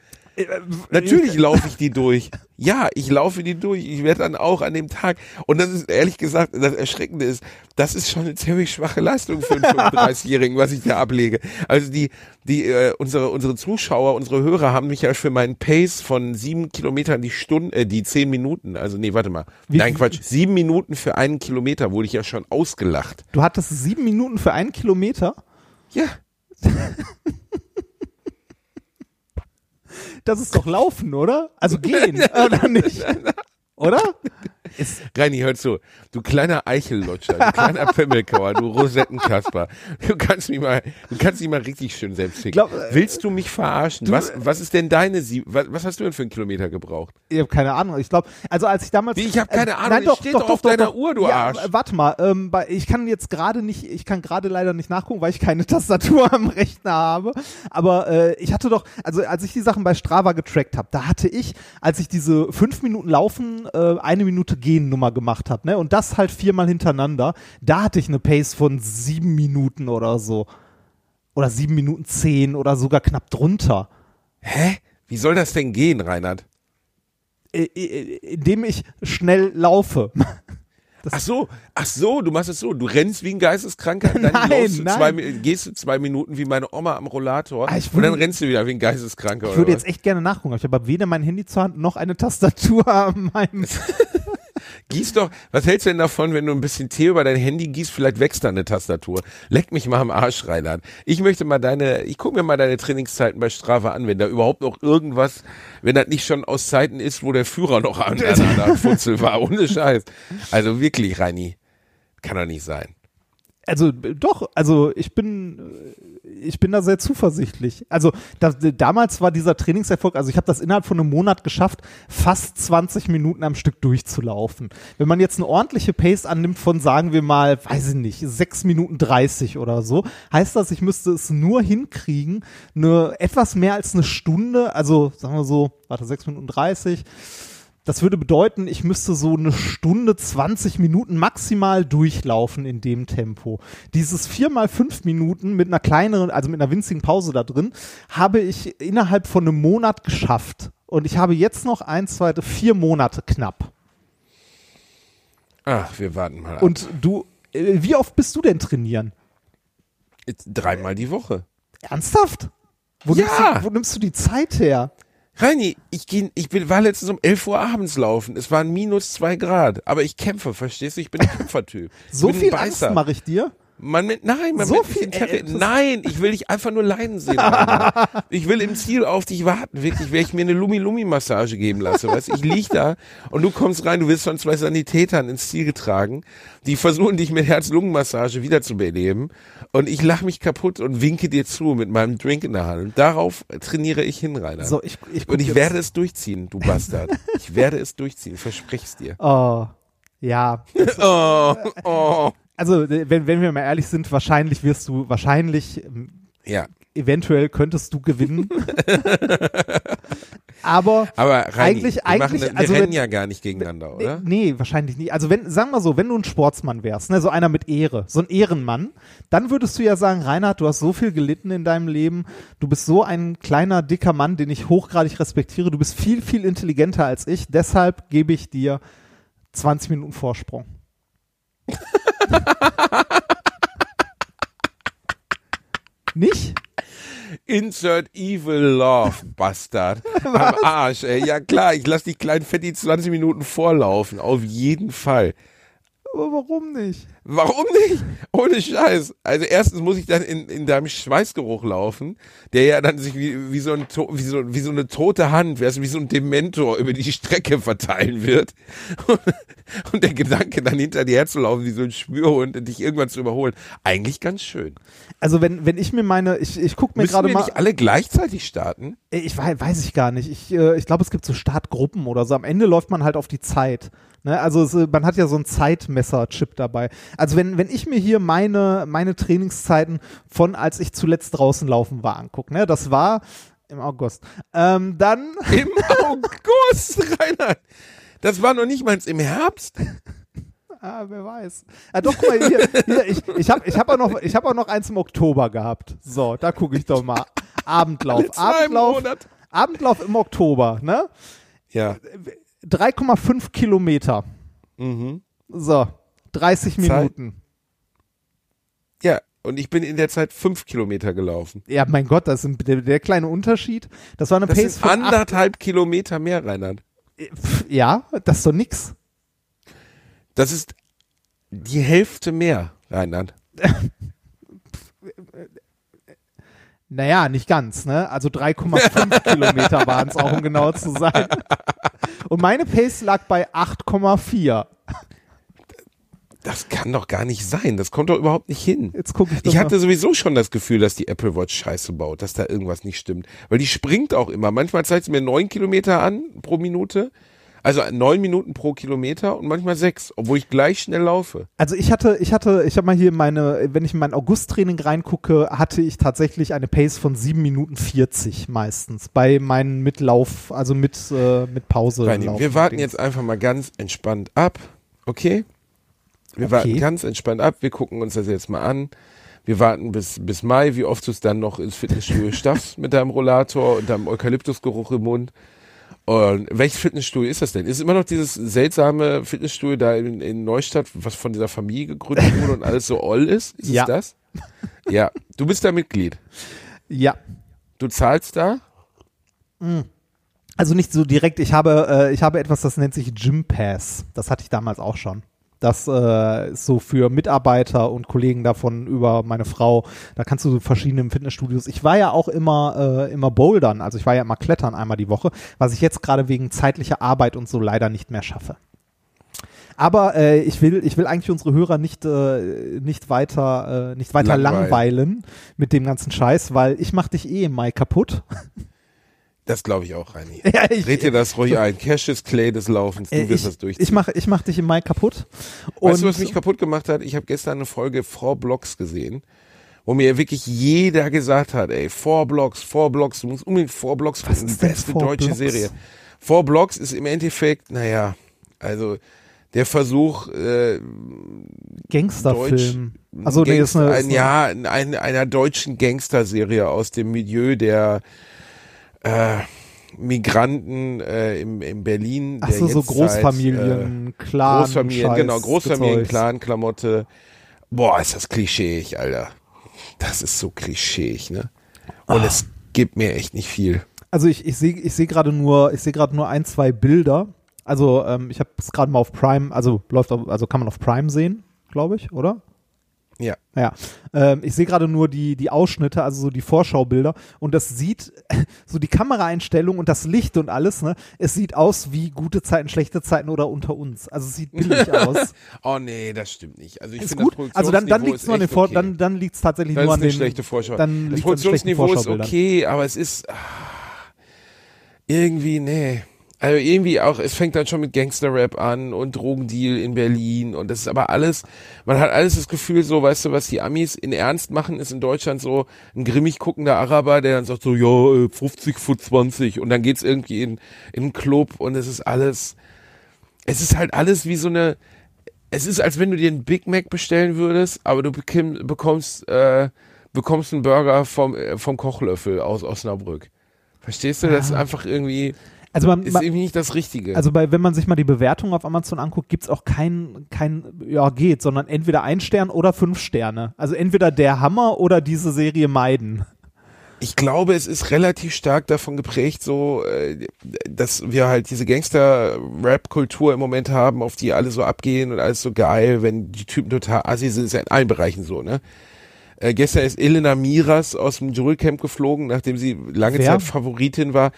Natürlich laufe ich die durch. Ja, ich laufe die durch. Ich werde dann auch an dem Tag. Und das ist ehrlich gesagt, das Erschreckende ist, das ist schon eine ziemlich schwache Leistung für einen <laughs> 35-Jährigen, was ich da ablege. Also die, die, äh, unsere, unsere Zuschauer, unsere Hörer haben mich ja für meinen Pace von sieben Kilometern die Stunde, äh, die zehn Minuten, also nee, warte mal. Wie- Nein, Quatsch. Sieben Minuten für einen Kilometer wurde ich ja schon ausgelacht. Du hattest sieben Minuten für einen Kilometer. Ja. <laughs> Das ist doch Laufen, oder? Also gehen, <laughs> oder nicht? Oder? Reini, hör zu. Du kleiner Eichellutscher, du kleiner Pimmelkauer, du Rosettenkasper. Du kannst mich mal, du kannst dich mal richtig schön selbst ficken. Glaub, äh, Willst du mich verarschen? was, was ist denn deine Sie was, was hast du denn für einen Kilometer gebraucht? ich habe keine Ahnung. Ich glaube, also als ich damals. Wie, ich hab keine Ahnung, Nein, es doch, steht doch, doch auf doch, deiner doch. Uhr, du ja, Arsch. äh, Warte mal, ähm, ich kann jetzt gerade nicht, ich kann gerade leider nicht nachgucken, weil ich keine <laughs> Tastatur am Rechner habe. Aber äh, ich hatte doch, also als ich die Sachen bei Strava getrackt habe, da hatte ich, als ich diese fünf Minuten Laufen, äh, eine Minute Gehen Nummer gemacht habe, ne, und das halt viermal hintereinander, da hatte ich eine Pace von sieben Minuten oder so. Oder sieben Minuten zehn oder sogar knapp drunter. Hä? Wie soll das denn gehen, Reinhard? Indem ich schnell laufe. <laughs> Ach so, ach so, du machst es so, du rennst wie ein Geisteskranker, dann <laughs> Nein, du zwei, gehst du zwei Minuten wie meine Oma am Rollator Ah, ich und dann rennst du wieder wie ein Geisteskranker. Ich würde jetzt echt gerne nachgucken, aber ich habe weder mein Handy zur Hand noch eine Tastatur <laughs> an meinem. Gieß doch, was hältst du denn davon, wenn du ein bisschen Tee über dein Handy gießt, vielleicht wächst da eine Tastatur. Leck mich mal am Arsch, Reinhard. Ich möchte mal deine, ich gucke mir mal deine Trainingszeiten bei Strava an, wenn da überhaupt noch irgendwas, wenn das nicht schon aus Zeiten ist, wo der Führer noch an einer Futzel <laughs> war, ohne Scheiß. Also wirklich, Reini, kann doch nicht sein. Also doch, also ich bin, ich bin da sehr zuversichtlich. Also da, damals war dieser Trainingserfolg, also ich habe das innerhalb von einem Monat geschafft, fast 20 Minuten am Stück durchzulaufen. Wenn man jetzt eine ordentliche Pace annimmt von, sagen wir mal, weiß ich nicht, 6 Minuten 30 oder so, heißt das, ich müsste es nur hinkriegen, eine etwas mehr als eine Stunde, also sagen wir so, warte, 6 Minuten 30, das würde bedeuten, ich müsste so eine Stunde 20 Minuten maximal durchlaufen in dem Tempo. Dieses vier mal fünf Minuten mit einer kleineren, also mit einer winzigen Pause da drin, habe ich innerhalb von einem Monat geschafft. Und ich habe jetzt noch eins, zwei, vier Monate knapp. Ach, wir warten mal ab. Und du, äh, wie oft bist du denn trainieren? Dreimal die Woche. Ernsthaft? Wo, Ja. nimmst, du, wo nimmst du die Zeit her? Reini, ich, geh, ich bin, war letztens um 11 Uhr abends laufen. Es waren minus zwei Grad. Aber ich kämpfe, verstehst du? Ich bin ein Kämpfertyp. So viel. Angst mache ich dir? Man mit, nein, man So mit viel Interesse- Nein, ich will dich einfach nur leiden sehen. <laughs> Ich will im Ziel auf dich warten, wirklich, wenn ich mir eine Lumi-Lumi-Massage geben lasse. Weißt? du? Ich lieg da und du kommst rein, du wirst von zwei Sanitätern ins Ziel getragen, die versuchen dich mit Herz-Lungen-Massage wiederzubeleben und ich lache mich kaputt und winke dir zu mit meinem Drink in der Hand. Und darauf trainiere ich hin, Rainer. So, ich, ich und ich werde es durchziehen, du Bastard. Ich werde es durchziehen, versprich's dir. <laughs> Oh, ja. <laughs> Oh, oh. Also, äh, wenn, wenn wir mal ehrlich sind, wahrscheinlich wirst du, wahrscheinlich, ähm, Ja, eventuell könntest du gewinnen. Aber, aber Reini, Eigentlich- wir, eigentlich- machen, wir also rennen wenn- ja gar nicht gegeneinander, oder? nee, wahrscheinlich nicht. Also, wenn, sagen wir so, wenn du ein Sportsmann wärst, ne, so einer mit Ehre, so ein Ehrenmann, dann würdest du ja sagen, Reinhard, du hast so viel gelitten in deinem Leben, du bist so ein kleiner, dicker Mann, den ich hochgradig respektiere, du bist viel, viel intelligenter als ich, deshalb gebe ich dir 20 Minuten Vorsprung. <laughs> <laughs> Nicht? Insert Evil Love, Bastard. <laughs> Am Arsch, ey. Ja klar, ich lass die kleinen Fetti 20 Minuten vorlaufen. Auf jeden Fall. Aber warum nicht? Warum nicht? Ohne Scheiß. Also erstens muss ich dann in, in deinem Schweißgeruch laufen, der ja dann sich wie, wie, so, ein, wie, so, wie so eine tote Hand, wie so ein Dementor über die Strecke verteilen wird. <laughs> Und der Gedanke, dann hinter dir herzulaufen, wie so ein Spürhund und dich irgendwann zu überholen. Eigentlich ganz schön. Also wenn, wenn ich mir meine, ich, ich gucke mir gerade mal, nicht alle gleichzeitig starten? Ich weiß, weiß ich gar nicht. Ich, äh, ich glaube, es gibt so Startgruppen oder so. Am Ende läuft man halt auf die Zeit. Ne? Also es, äh, man hat ja so ein Zeitmesser-Chip dabei. Also wenn, wenn ich mir hier meine, meine Trainingszeiten von als ich zuletzt draußen laufen war angucke, ne? das war im August, ähm, dann <laughs> Im August, Reinhard. Das war noch nicht mal im Herbst. <laughs> Ah, wer weiß. Ah, doch, guck mal, hier, hier ich, ich habe ich hab auch, noch- ich hab auch noch eins im Oktober gehabt. So, da gucke ich doch mal. Abendlauf. <laughs> Abendlauf. Abendlauf im Oktober, ne? Ja. 3,5 Kilometer. Mhm. So, 30 Zeit. Minuten. Ja, und ich bin in der Zeit fünf Kilometer gelaufen. Ja, mein Gott, das ist der, der kleine Unterschied. Das war eine Das Pace von acht, anderthalb Kilometer mehr, Reinhard. Pff, Ja, das ist doch nix. Das ist die Hälfte mehr, Reinhard. <laughs> <laughs> Naja, nicht ganz, ne? Also 3,5 <laughs> Kilometer waren es auch, um genau zu sein. Und meine Pace lag bei 8,4. Das kann doch gar nicht sein. Das kommt doch überhaupt nicht hin. Jetzt gucke ich doch Ich mal. hatte sowieso schon das Gefühl, dass die Apple Watch Scheiße baut, dass da irgendwas nicht stimmt. Weil die springt auch immer. Manchmal zeigt sie mir neun Kilometer an pro Minute. Also neun Minuten pro Kilometer und manchmal sechs, obwohl ich gleich schnell laufe. Also ich hatte, ich hatte, ich habe mal hier meine, wenn ich in mein August-Training reingucke, hatte ich tatsächlich eine Pace von 7 Minuten 40 meistens bei meinen Mitlauf, also mit, äh, mit Pause. Reini, wir warten jetzt einfach mal ganz entspannt ab. Okay? Wir Okay. warten ganz entspannt ab. Wir gucken uns das jetzt mal an. Wir warten bis, bis Mai, wie oft du es dann noch ins Fitnessstudio <laughs> schaffst mit deinem Rollator und deinem Eukalyptusgeruch im Mund. Und welches Fitnessstudio ist das denn? Ist immer noch dieses seltsame Fitnessstudio da in, in Neustadt, was von dieser Familie gegründet wurde und alles so oll ist? Ist Ja. es das? Ja. Du bist da Mitglied. Ja. Du zahlst da? Also nicht so direkt, ich habe, äh, ich habe etwas, das nennt sich Gym Pass. Das hatte ich damals auch schon. Das äh, ist so für Mitarbeiter und Kollegen davon über meine Frau. Da kannst du so verschiedene Fitnessstudios. Ich war ja auch immer, äh, immer bouldern, also ich war ja immer klettern einmal die Woche, was ich jetzt gerade wegen zeitlicher Arbeit und so leider nicht mehr schaffe. Aber äh, ich will, ich will eigentlich unsere Hörer nicht, äh, nicht weiter, äh, nicht weiter Langweilen. langweilen mit dem ganzen Scheiß, weil ich mach dich eh im Mai kaputt. Das glaube ich auch, Reini. <laughs> Ja, ich- Dreht dir das ruhig ein. Cassius Clay des Laufens. Du Äh, wirst das durchziehen. ich mache ich mach dich im Mai kaputt. Weißt du, Und- was mich kaputt gemacht hat? Ich habe gestern eine Folge Four Blocks gesehen, wo mir wirklich jeder gesagt hat, ey, Four Blocks, Four Blocks, du musst unbedingt Four Blocks Was gucken, die ist beste deutsche Blocks? Serie. Four Blocks ist im Endeffekt, naja, also der Versuch, äh, Gangsterfilm. Also nee, ist Gangster, eine, ein, ist eine ja, ein, einer deutschen Gangsterserie aus dem Milieu der äh, Migranten äh, im, in Berlin. Ach so, so jetzt Großfamilien, seit, äh, Clan, Großfamilien, Scheiß, genau, Großfamilien. Clan, Klamotte. Boah, ist das klischeeig, Alter. Das ist so klischeeig, ne? Und Ah. es gibt mir echt nicht viel. Also ich, ich sehe ich seh gerade nur, ich sehe gerade nur ein, zwei Bilder. Also ähm, ich habe es gerade mal auf Prime, also läuft auf, also kann man auf Prime sehen, glaube ich, oder? Ja. Ja, ähm, ich sehe gerade nur die, die Ausschnitte, also so die Vorschaubilder und das sieht, <laughs> so die Kameraeinstellung und das Licht und alles, ne, es sieht aus wie gute Zeiten, schlechte Zeiten oder unter uns. Also es sieht billig <laughs> aus. Oh nee, das stimmt nicht. Also ich finde, gut. Also dann, dann liegt es nur an den Vor okay. dann, dann liegt es tatsächlich Das nur an den schlechte Vorschau. Dann das Produktionsniveau ist okay, aber es ist ah, irgendwie, nee. Also irgendwie auch, es fängt dann schon mit Gangster-Rap an und Drogendeal in Berlin und das ist aber alles, man hat alles das Gefühl so, weißt du, was die Amis in Ernst machen, ist in Deutschland so ein grimmig guckender Araber, der dann sagt so, ja, äh, 50 Foot 20 und dann geht's irgendwie in, in einen Club und es ist alles, es ist halt alles wie so eine, es ist, als wenn du dir einen Big Mac bestellen würdest, aber du bekim, bekommst, äh, bekommst einen Burger vom, äh, vom Kochlöffel aus Osnabrück. Verstehst du? Das ist einfach irgendwie, Also man, ist man, irgendwie nicht das Richtige. also bei, wenn man sich mal die Bewertung auf Amazon anguckt, gibt's auch kein, kein, ja geht, sondern entweder ein Stern oder fünf Sterne. Also entweder der Hammer oder diese Serie meiden. ich glaube, es ist relativ stark davon geprägt, so, äh, dass wir halt diese Gangster-Rap-Kultur im Moment haben, auf die alle so abgehen und alles so geil, wenn die Typen total assi sind, ist ja in allen Bereichen so, ne? Äh, gestern ist Elena Miras aus dem Dschungelcamp geflogen, nachdem sie lange Wer? Zeit Favoritin war.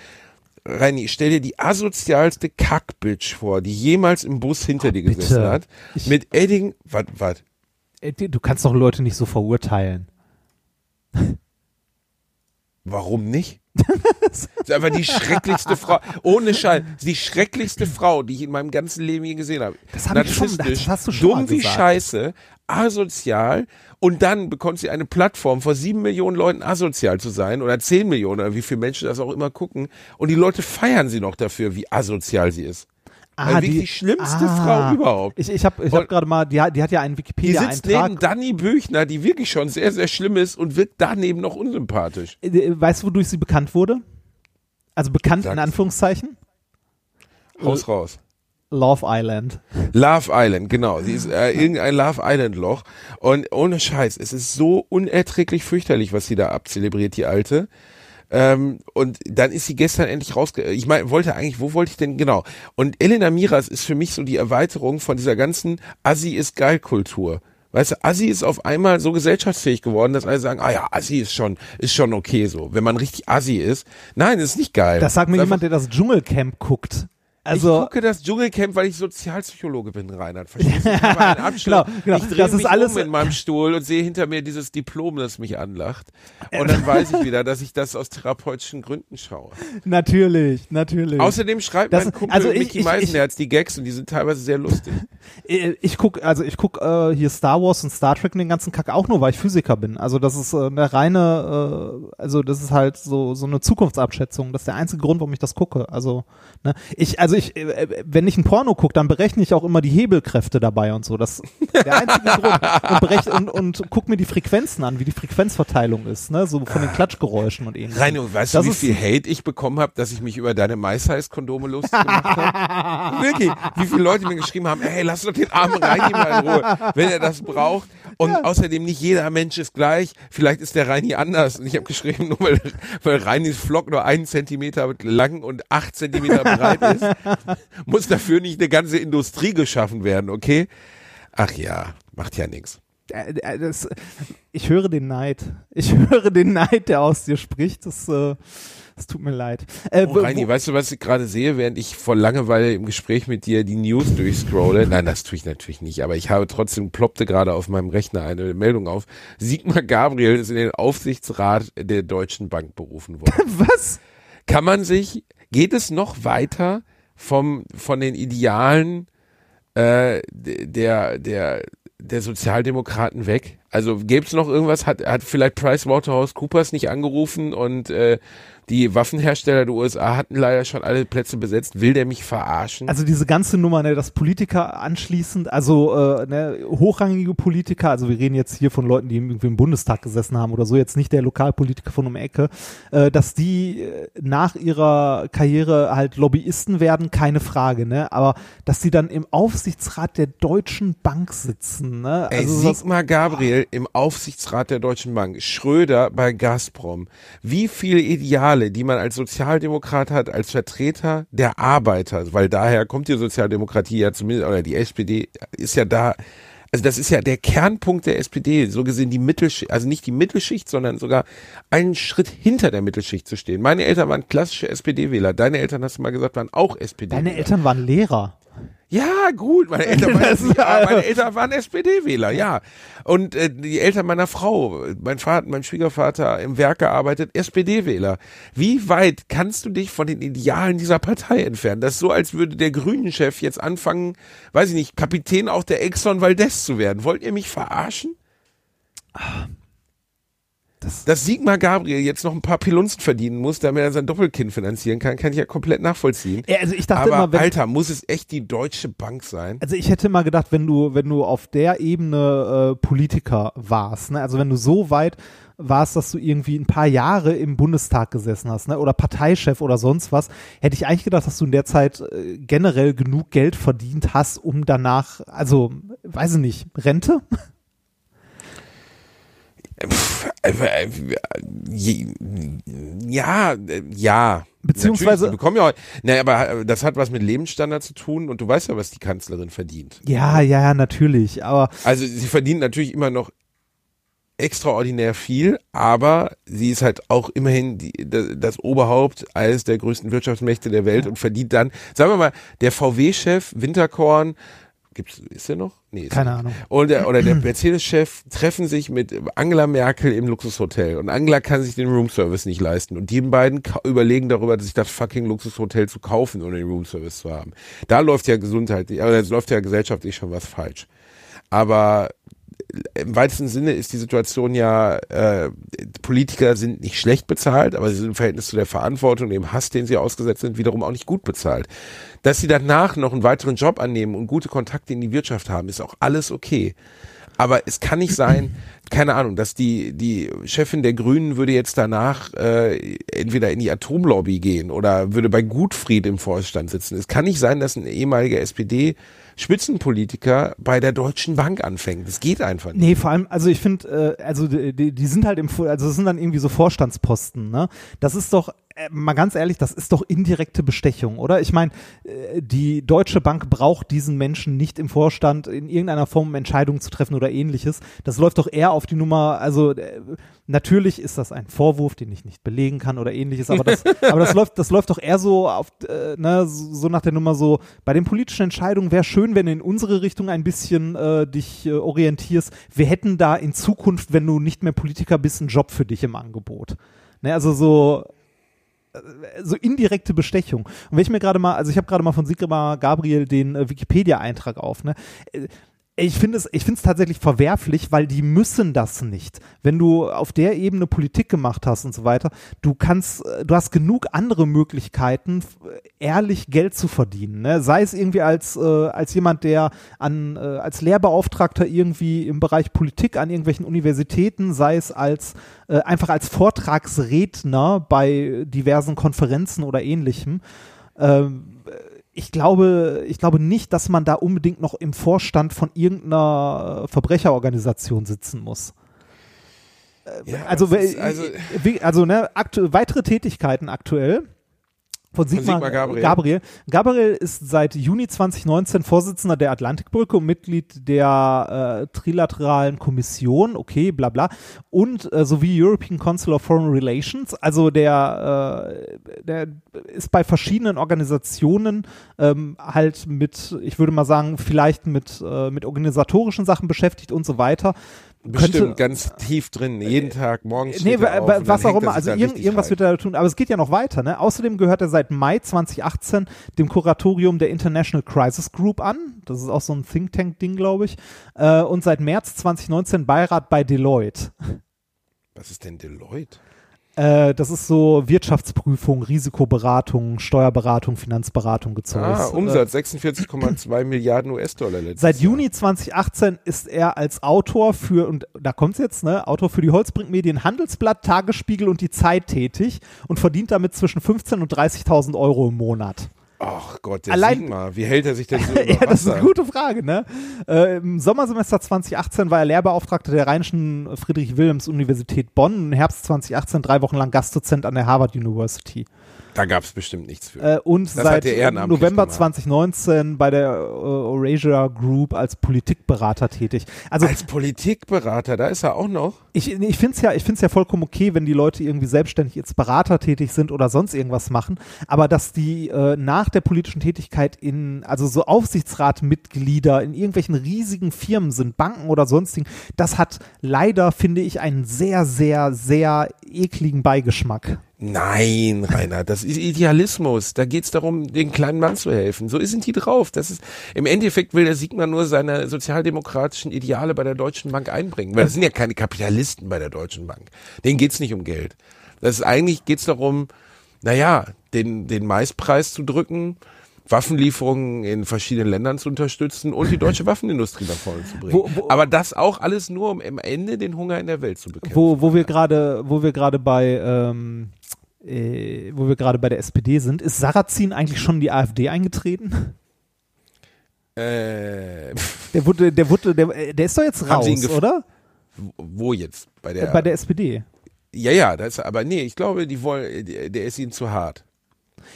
Reini, stell dir die asozialste Kackbitch vor, die jemals im Bus hinter dir bitte. gesessen hat. Ich- mit Edding, wat, wat? Äh, die- Du kannst doch Leute nicht so verurteilen. Warum nicht? das ist einfach die schrecklichste Frau. Ohne Schall. Die schrecklichste Frau, die ich in meinem ganzen Leben je gesehen habe. Das hab ich schon- das hast du schon dumm wie scheiße, asozial und dann bekommt sie eine Plattform vor sieben Millionen Leuten asozial zu sein oder zehn Millionen oder wie viele Menschen das auch immer gucken und die Leute feiern sie noch dafür, wie asozial sie ist. Also wirklich die schlimmste Frau überhaupt. Ich, ich habe ich hab gerade mal, die, hat- die hat ja einen Die sitzt neben Wikipedia-Eintrag. Dani Büchner, die wirklich schon sehr, sehr schlimm ist und wirkt daneben noch unsympathisch. Äh, Weißt du, wodurch sie bekannt wurde? Also bekannt in Sag's. Anführungszeichen? Haus raus. Love Island. Love Island, genau. Sie ist äh, irgendein Love Island Loch. Und ohne Scheiß, es ist so unerträglich fürchterlich, was sie da abzelebriert, die Alte. Ähm, und dann ist sie gestern endlich rausge... Ich meine, wollte eigentlich, wo wollte ich denn, genau. Und Elena Miras ist für mich so die Erweiterung von dieser ganzen Assi ist geil Kultur. Weißt du, Assi ist auf einmal so gesellschaftsfähig geworden, dass alle sagen, ah ja, Assi ist schon, ist schon okay so. Wenn man richtig Assi ist. Nein, das ist nicht geil. Das sagt mir einfach- jemand, der das Dschungelcamp guckt. Ich Also, gucke das Dschungelcamp, weil ich Sozialpsychologe bin, Reinhard. Verstehst du? Ich. <laughs> Genau, genau. Ich drehe Das ist mich alles- um in meinem Stuhl und sehe hinter mir dieses Diplom, das mich anlacht. Und dann weiß ich wieder, dass ich das aus therapeutischen Gründen schaue. natürlich, natürlich. Außerdem schreibt Das- mein Kumpel also ich- Mickey ich- Meisenherz die Gags und die sind teilweise sehr lustig. <laughs> Äh, Ich guck, also ich guck äh, hier Star Wars und Star Trek und den ganzen Kack auch nur, weil ich Physiker bin. Also das ist äh, eine reine, äh, also das ist halt so so eine Zukunftsabschätzung. Das ist der einzige Grund, warum ich das gucke. Also ne, ich, also ich, äh, wenn ich ein Porno gucke, dann berechne ich auch immer die Hebelkräfte dabei und so. Das ist der einzige Grund. Und, berechne, und, und guck mir die Frequenzen an, wie die Frequenzverteilung ist, ne, so von den Klatschgeräuschen und ähnlichem. Reino, weißt du, Das wie ist- viel Hate ich bekommen habe, dass ich mich über deine MySize-Kondome lustig gemacht habe? <laughs> Wirklich, wie viele Leute mir geschrieben haben, hey, lass doch den armen Reini mal in Ruhe, wenn er das braucht. Und außerdem nicht jeder Mensch ist gleich. Vielleicht ist der Reini anders. Und ich habe geschrieben, nur weil, weil Reinis Flock nur einen Zentimeter lang und acht Zentimeter breit ist, <laughs> muss dafür nicht eine ganze Industrie geschaffen werden, okay? Ach ja, macht ja nichts. Äh, äh, das, ich höre den Neid. Ich <laughs> höre den Neid, der aus dir spricht. Das, äh, das tut mir leid. Äh, Oh, Reini, weißt du, was ich gerade sehe, während ich vor Langeweile im Gespräch mit dir die News durchscrolle? Nein, das tue ich natürlich nicht, aber ich habe trotzdem, ploppte gerade auf meinem Rechner eine Meldung auf. Sigmar Gabriel ist in den Aufsichtsrat der Deutschen Bank berufen worden. <laughs> was? Kann man sich, geht es noch weiter vom, von den Idealen äh, der, der, der Sozialdemokraten weg? Also gäbe es noch irgendwas? Hat, hat vielleicht PricewaterhouseCoopers nicht angerufen und äh, die Waffenhersteller der USA hatten leider schon alle Plätze besetzt. Will der mich verarschen? Also diese ganze Nummer, ne, dass Politiker anschließend, also äh, ne, hochrangige Politiker, also wir reden jetzt hier von Leuten, die irgendwie im Bundestag gesessen haben oder so, jetzt nicht der Lokalpolitiker von um Ecke, äh, dass die äh, nach ihrer Karriere halt Lobbyisten werden, keine Frage, ne? Aber dass die dann im Aufsichtsrat der Deutschen Bank sitzen, ne? Ey, Also was, Sigmar Gabriel im Aufsichtsrat der Deutschen Bank, Schröder bei Gazprom. Wie viele Ideale, die man als Sozialdemokrat hat, als Vertreter der Arbeiter, weil daher kommt die Sozialdemokratie ja zumindest, oder die SPD ist ja da, also das ist ja der Kernpunkt der SPD, so gesehen die Mittelschicht, also nicht die Mittelschicht, sondern sogar einen Schritt hinter der Mittelschicht zu stehen. Meine Eltern waren klassische SPD-Wähler, deine Eltern, hast du mal gesagt, waren auch SPD-Wähler. deine Eltern waren Lehrer. Ja, gut, meine Eltern waren, ja, meine Eltern waren SPD-Wähler, ja. Und äh, die Eltern meiner Frau, mein Vater, mein Schwiegervater im Werk gearbeitet, SPD-Wähler. Wie weit kannst du dich von den Idealen dieser Partei entfernen? Das ist so, als würde der Grünen-Chef jetzt anfangen, weiß ich nicht, Kapitän auch der Exxon Valdez zu werden. Wollt ihr mich verarschen? Das- Dass Sigmar Gabriel jetzt noch ein paar Pilunzen verdienen muss, damit er sein Doppelkind finanzieren kann, kann ich ja komplett nachvollziehen. Ja, also ich dachte Aber immer, wenn, Alter, muss es echt die Deutsche Bank sein? Also ich hätte mal gedacht, wenn du, wenn du auf der Ebene äh, Politiker warst, ne, also wenn du so weit warst, dass du irgendwie ein paar Jahre im Bundestag gesessen hast, ne, oder Parteichef oder sonst was, hätte ich eigentlich gedacht, dass du in der Zeit äh, generell genug Geld verdient hast, um danach, also, weiß ich nicht, Rente? pff, äh, äh, je- ja, äh, ja. Beziehungsweise- Natürlich, die bekommen ja, auch- na, aber äh, das hat was mit Lebensstandard zu tun und du weißt ja, was die Kanzlerin verdient. Ja, ja, ja, natürlich. Aber Also sie verdient natürlich immer noch extraordinär viel, aber sie ist halt auch immerhin die, das, das Oberhaupt eines der größten Wirtschaftsmächte der Welt und verdient dann, sagen wir mal, der VW-Chef Winterkorn, gibt's, ist er noch? Nee, ist Keine er nicht. Ahnung. Oder, der <clears throat> Mercedes-Chef treffen sich mit Angela Merkel im Luxushotel und Angela kann sich den Roomservice nicht leisten und die beiden überlegen darüber, sich das fucking Luxushotel zu kaufen und den Roomservice zu haben. Da läuft ja Gesundheit, oder es läuft ja gesellschaftlich schon was falsch. Aber im weitesten Sinne ist die Situation ja, äh, Politiker sind nicht schlecht bezahlt, aber sie sind im Verhältnis zu der Verantwortung, dem Hass, den sie ausgesetzt sind, wiederum auch nicht gut bezahlt. Dass sie danach noch einen weiteren Job annehmen und gute Kontakte in die Wirtschaft haben, ist auch alles okay. Aber es kann nicht sein, keine Ahnung, dass die, die Chefin der Grünen würde jetzt danach äh, entweder in die Atomlobby gehen oder würde bei Gutfried im Vorstand sitzen. Es kann nicht sein, dass ein ehemaliger SPD Spitzenpolitiker bei der Deutschen Bank anfängt. Das geht einfach nicht. Nee, vor allem, also ich finde, äh, also die, die sind halt im, also das sind dann irgendwie so Vorstandsposten, ne? Das ist doch, mal ganz ehrlich, das ist doch indirekte Bestechung, oder? Ich meine, äh, die Deutsche Bank braucht diesen Menschen nicht im Vorstand in irgendeiner Form um Entscheidungen zu treffen oder ähnliches. Das läuft doch eher auf die Nummer, also äh, natürlich ist das ein Vorwurf, den ich nicht belegen kann oder ähnliches, aber das, <laughs> aber das läuft, das läuft doch eher so auf, äh, ne, so nach der Nummer so, bei den politischen Entscheidungen wäre schön, wenn du in unsere Richtung ein bisschen äh, dich äh, orientierst. Wir hätten da in Zukunft, wenn du nicht mehr Politiker bist, einen Job für dich im Angebot. Ne, also so, äh, so indirekte Bestechung. Und wenn ich mir gerade mal, also ich habe gerade mal von Sigmar Gabriel den äh, Wikipedia-Eintrag auf, ne? Ich finde es, ich finde es tatsächlich verwerflich, weil die müssen das nicht. Wenn du auf der Ebene Politik gemacht hast und so weiter, du kannst, du hast genug andere Möglichkeiten, ehrlich Geld zu verdienen. Ne? Sei es irgendwie als, äh, als jemand, der an, äh, als Lehrbeauftragter irgendwie im Bereich Politik an irgendwelchen Universitäten, sei es als, äh, einfach als Vortragsredner bei diversen Konferenzen oder ähnlichem. Ähm, ich glaube, ich glaube nicht, dass man da unbedingt noch im Vorstand von irgendeiner äh, Verbrecherorganisation sitzen muss. Ja, Also, das ist- äh, also also ne, weitere Tätigkeiten aktuell von Sigmar, Sigmar Gabriel. Gabriel. Gabriel ist seit Juni 2019 Vorsitzender der Atlantikbrücke und Mitglied der äh, Trilateralen Kommission, okay, bla bla, und äh, sowie European Council of Foreign Relations. Also der, äh, der ist bei verschiedenen Organisationen ähm, halt mit, ich würde mal sagen, vielleicht mit, äh, mit organisatorischen Sachen beschäftigt und so weiter. Bestimmt Könnte- ganz tief drin. Jeden Tag morgens. Nee, steht er auf was auch er immer. Also richtig irgendwas rein. wird er da tun. Aber es geht ja noch weiter. Ne? Außerdem gehört er seit Mai 2018 dem Kuratorium der International Crisis Group an. Das ist auch so ein Think Tank-Ding, glaube ich. Äh, und seit März 2019 Beirat bei Deloitte. Was ist denn Deloitte? Äh, das ist so Wirtschaftsprüfung, Risikoberatung, Steuerberatung, Finanzberatung gezeugt. Ah, Umsatz 46,2 <clears throat> Milliarden US-Dollar letztes Seit Jahr. Juni 2018 ist er als Autor für, und da kommt's jetzt, ne, Autor für die Holzbrink Medien Handelsblatt, Tagesspiegel und die Zeit tätig und verdient damit zwischen 15.000 und 30.000 Euro im Monat. Ach Gott, der Allein- Sigmar, wie hält er sich denn <laughs> so über ja, das ist eine gute Frage, ne? Äh, Im Sommersemester 2018 war er Lehrbeauftragter der Rheinischen Friedrich-Wilhelms-Universität Bonn. Im Herbst 2018 drei Wochen lang Gastdozent an der Harvard University. Da gab's bestimmt nichts für. Äh, und Das seit er November gemacht. 2019 bei der äh, Eurasia Group als Politikberater tätig. Also Als Politikberater, da ist er auch noch. ich, ich finde es ja, ich find's ja vollkommen okay, wenn die Leute irgendwie selbstständig als Berater tätig sind oder sonst irgendwas machen, aber dass die äh, nach der politischen Tätigkeit in, also so Aufsichtsratmitglieder in irgendwelchen riesigen Firmen sind, Banken oder sonstigen, das hat leider, finde ich, einen sehr, sehr, sehr ekligen Beigeschmack. Nein, Rainer, das ist Idealismus. Da geht's darum, den kleinen Mann zu helfen. So sind die drauf. Das ist, im Endeffekt will der Sigmar nur seine sozialdemokratischen Ideale bei der Deutschen Bank einbringen. Weil das sind ja keine Kapitalisten bei der Deutschen Bank. Denen geht's nicht um Geld. Das ist eigentlich geht's darum, naja, den, den Maispreis zu drücken, Waffenlieferungen in verschiedenen Ländern zu unterstützen und die deutsche Waffenindustrie nach vorne zu bringen. Wo- wo- Aber das auch alles nur, um am Ende den Hunger in der Welt zu bekämpfen. Wo, wo wir gerade, wo wir gerade bei, ähm, äh, wo wir gerade bei der SPD sind, ist Sarrazin eigentlich schon in die AfD eingetreten? Äh, Der wurde, der wurde, der, der ist doch jetzt raus, oder? Wo jetzt? Bei der, Äh, Bei der SPD. ja, ja, das, aber nee, ich glaube, die wollen, der der ist ihnen zu hart.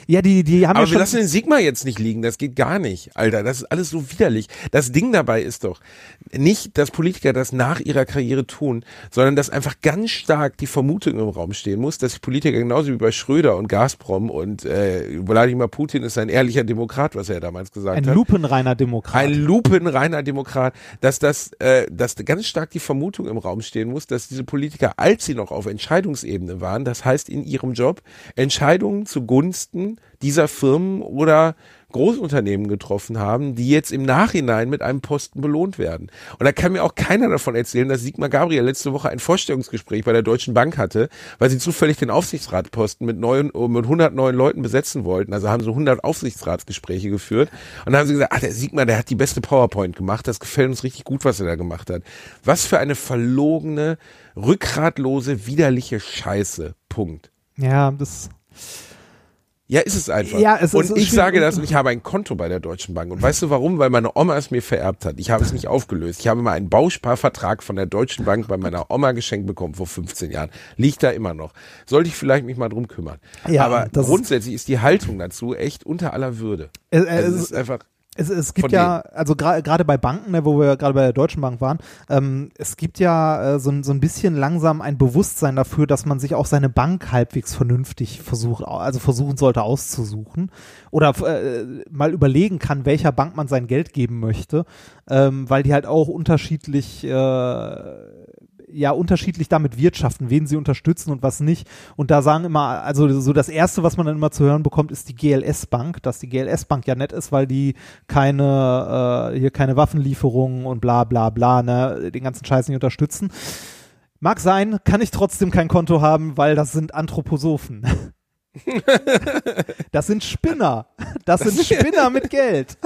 Ja, die, die haben Aber ja wir lassen den Sigma jetzt nicht liegen, das geht gar nicht, Alter. Das ist alles so widerlich. Das Ding dabei ist doch nicht, dass Politiker das nach ihrer Karriere tun, sondern dass einfach ganz stark die Vermutung im Raum stehen muss, dass die Politiker genauso wie bei Schröder und Gazprom und äh, Wladimir Putin ist ein ehrlicher Demokrat, was er damals gesagt ein hat. lupenreiner Demokrat. Ein lupenreiner Demokrat, dass das, äh, dass ganz stark die Vermutung im Raum stehen muss, dass diese Politiker, als sie noch auf Entscheidungsebene waren, das heißt in ihrem Job, Entscheidungen zugunsten dieser Firmen oder Großunternehmen getroffen haben, die jetzt im Nachhinein mit einem Posten belohnt werden. Und da kann mir auch keiner davon erzählen, dass Sigmar Gabriel letzte Woche ein Vorstellungsgespräch bei der Deutschen Bank hatte, weil sie zufällig den Aufsichtsratposten mit neuen, mit 100 neuen Leuten besetzen wollten. Also haben so 100 Aufsichtsratsgespräche geführt. Und dann haben sie gesagt, ach, der Sigmar, der hat die beste PowerPoint gemacht. Das gefällt uns richtig gut, was er da gemacht hat. Was für eine verlogene, rückgratlose, widerliche Scheiße. Punkt. ja, das. Ja, ist es einfach. Ja, es ist- und es ist ich sage das und ich habe ein Konto bei der Deutschen Bank. Und weißt du warum? Weil meine Oma es mir vererbt hat. Ich habe es nicht aufgelöst. Ich habe mal einen Bausparvertrag von der Deutschen Bank bei meiner Oma geschenkt bekommen vor 15 Jahren. Liegt da immer noch. Sollte ich vielleicht mich mal drum kümmern. Ja, Aber das ist- grundsätzlich ist die Haltung dazu echt unter aller Würde. Äh, äh, Also es es, ist einfach. Es, es gibt ja, also gra- gerade bei Banken, ne, wo wir gerade bei der Deutschen Bank waren, ähm, es gibt ja äh, so, ein- so ein bisschen langsam ein Bewusstsein dafür, dass man sich auch seine Bank halbwegs vernünftig versucht, also versuchen sollte auszusuchen oder äh, mal überlegen kann, welcher Bank man sein Geld geben möchte, ähm, weil die halt auch unterschiedlich äh, ja unterschiedlich damit wirtschaften, wen sie unterstützen und was nicht. Und da sagen immer, also so das erste, was man dann immer zu hören bekommt, ist die GLS Bank, dass die GLS Bank ja nett ist, weil die keine äh, hier keine Waffenlieferungen und bla bla bla, ne, den ganzen Scheiß nicht unterstützen. Mag sein, kann ich trotzdem kein Konto haben, weil das sind Anthroposophen. <laughs> <laughs> das sind Spinner. Das sind Spinner mit Geld.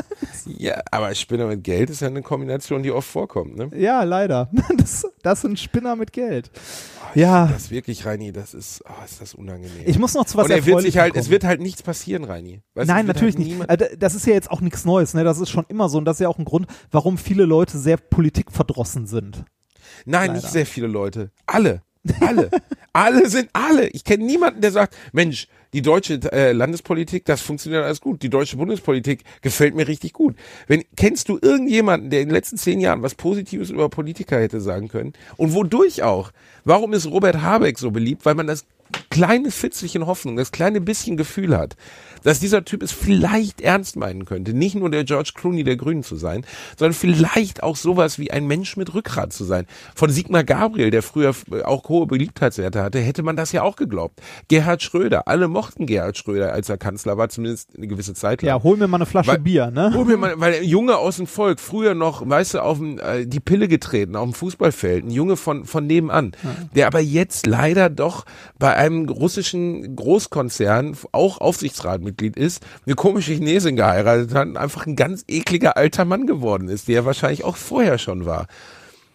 Ja, aber Spinner mit Geld ist ja eine Kombination, die oft vorkommt. Ne? Ja, leider. <laughs> Das, das sind Spinner mit Geld. Ja. Das wirklich, Reini, das ist, oh, ist das unangenehm. Ich muss noch zu was und er wird sich halt, kommen. es wird halt nichts passieren, Reini. Weißt Nein, natürlich halt nicht. Äh, Das ist ja jetzt auch nichts Neues, ne? Das ist schon immer so und das ist ja auch ein Grund, warum viele Leute sehr politikverdrossen sind. Nein, Leider. nicht sehr viele Leute. Alle. Alle. alle sind alle. Ich kenne niemanden, der sagt, Mensch, die deutsche äh, Landespolitik, das funktioniert alles gut. Die deutsche Bundespolitik gefällt mir richtig gut. Wenn, kennst du irgendjemanden, der in den letzten zehn Jahren was Positives über Politiker hätte sagen können? Und wodurch auch? Warum ist Robert Habeck so beliebt? Weil man das kleine Fitzelchen Hoffnung, das kleine bisschen Gefühl hat, dass dieser Typ es vielleicht ernst meinen könnte. Nicht nur der George Clooney der Grünen zu sein, sondern vielleicht auch sowas wie ein Mensch mit Rückgrat zu sein. Von Sigmar Gabriel, der früher auch hohe Beliebtheitswerte hatte, hätte man das ja auch geglaubt. Gerhard Schröder, alle mochten Gerhard Schröder, als er Kanzler war, zumindest eine gewisse Zeit lang. Ja, hol mir mal eine Flasche Weil- Bier, ne? Hol mir mal, <laughs> weil ein Junge aus dem Volk, früher noch, weißt du, auf dem, äh, die Pille getreten, auf dem Fußballfeld, ein Junge von, von nebenan, der aber jetzt leider doch bei einem russischen Großkonzern auch Aufsichtsratmitglied ist, eine komische Chinesin geheiratet hat und einfach ein ganz ekliger alter Mann geworden ist, der wahrscheinlich auch vorher schon war.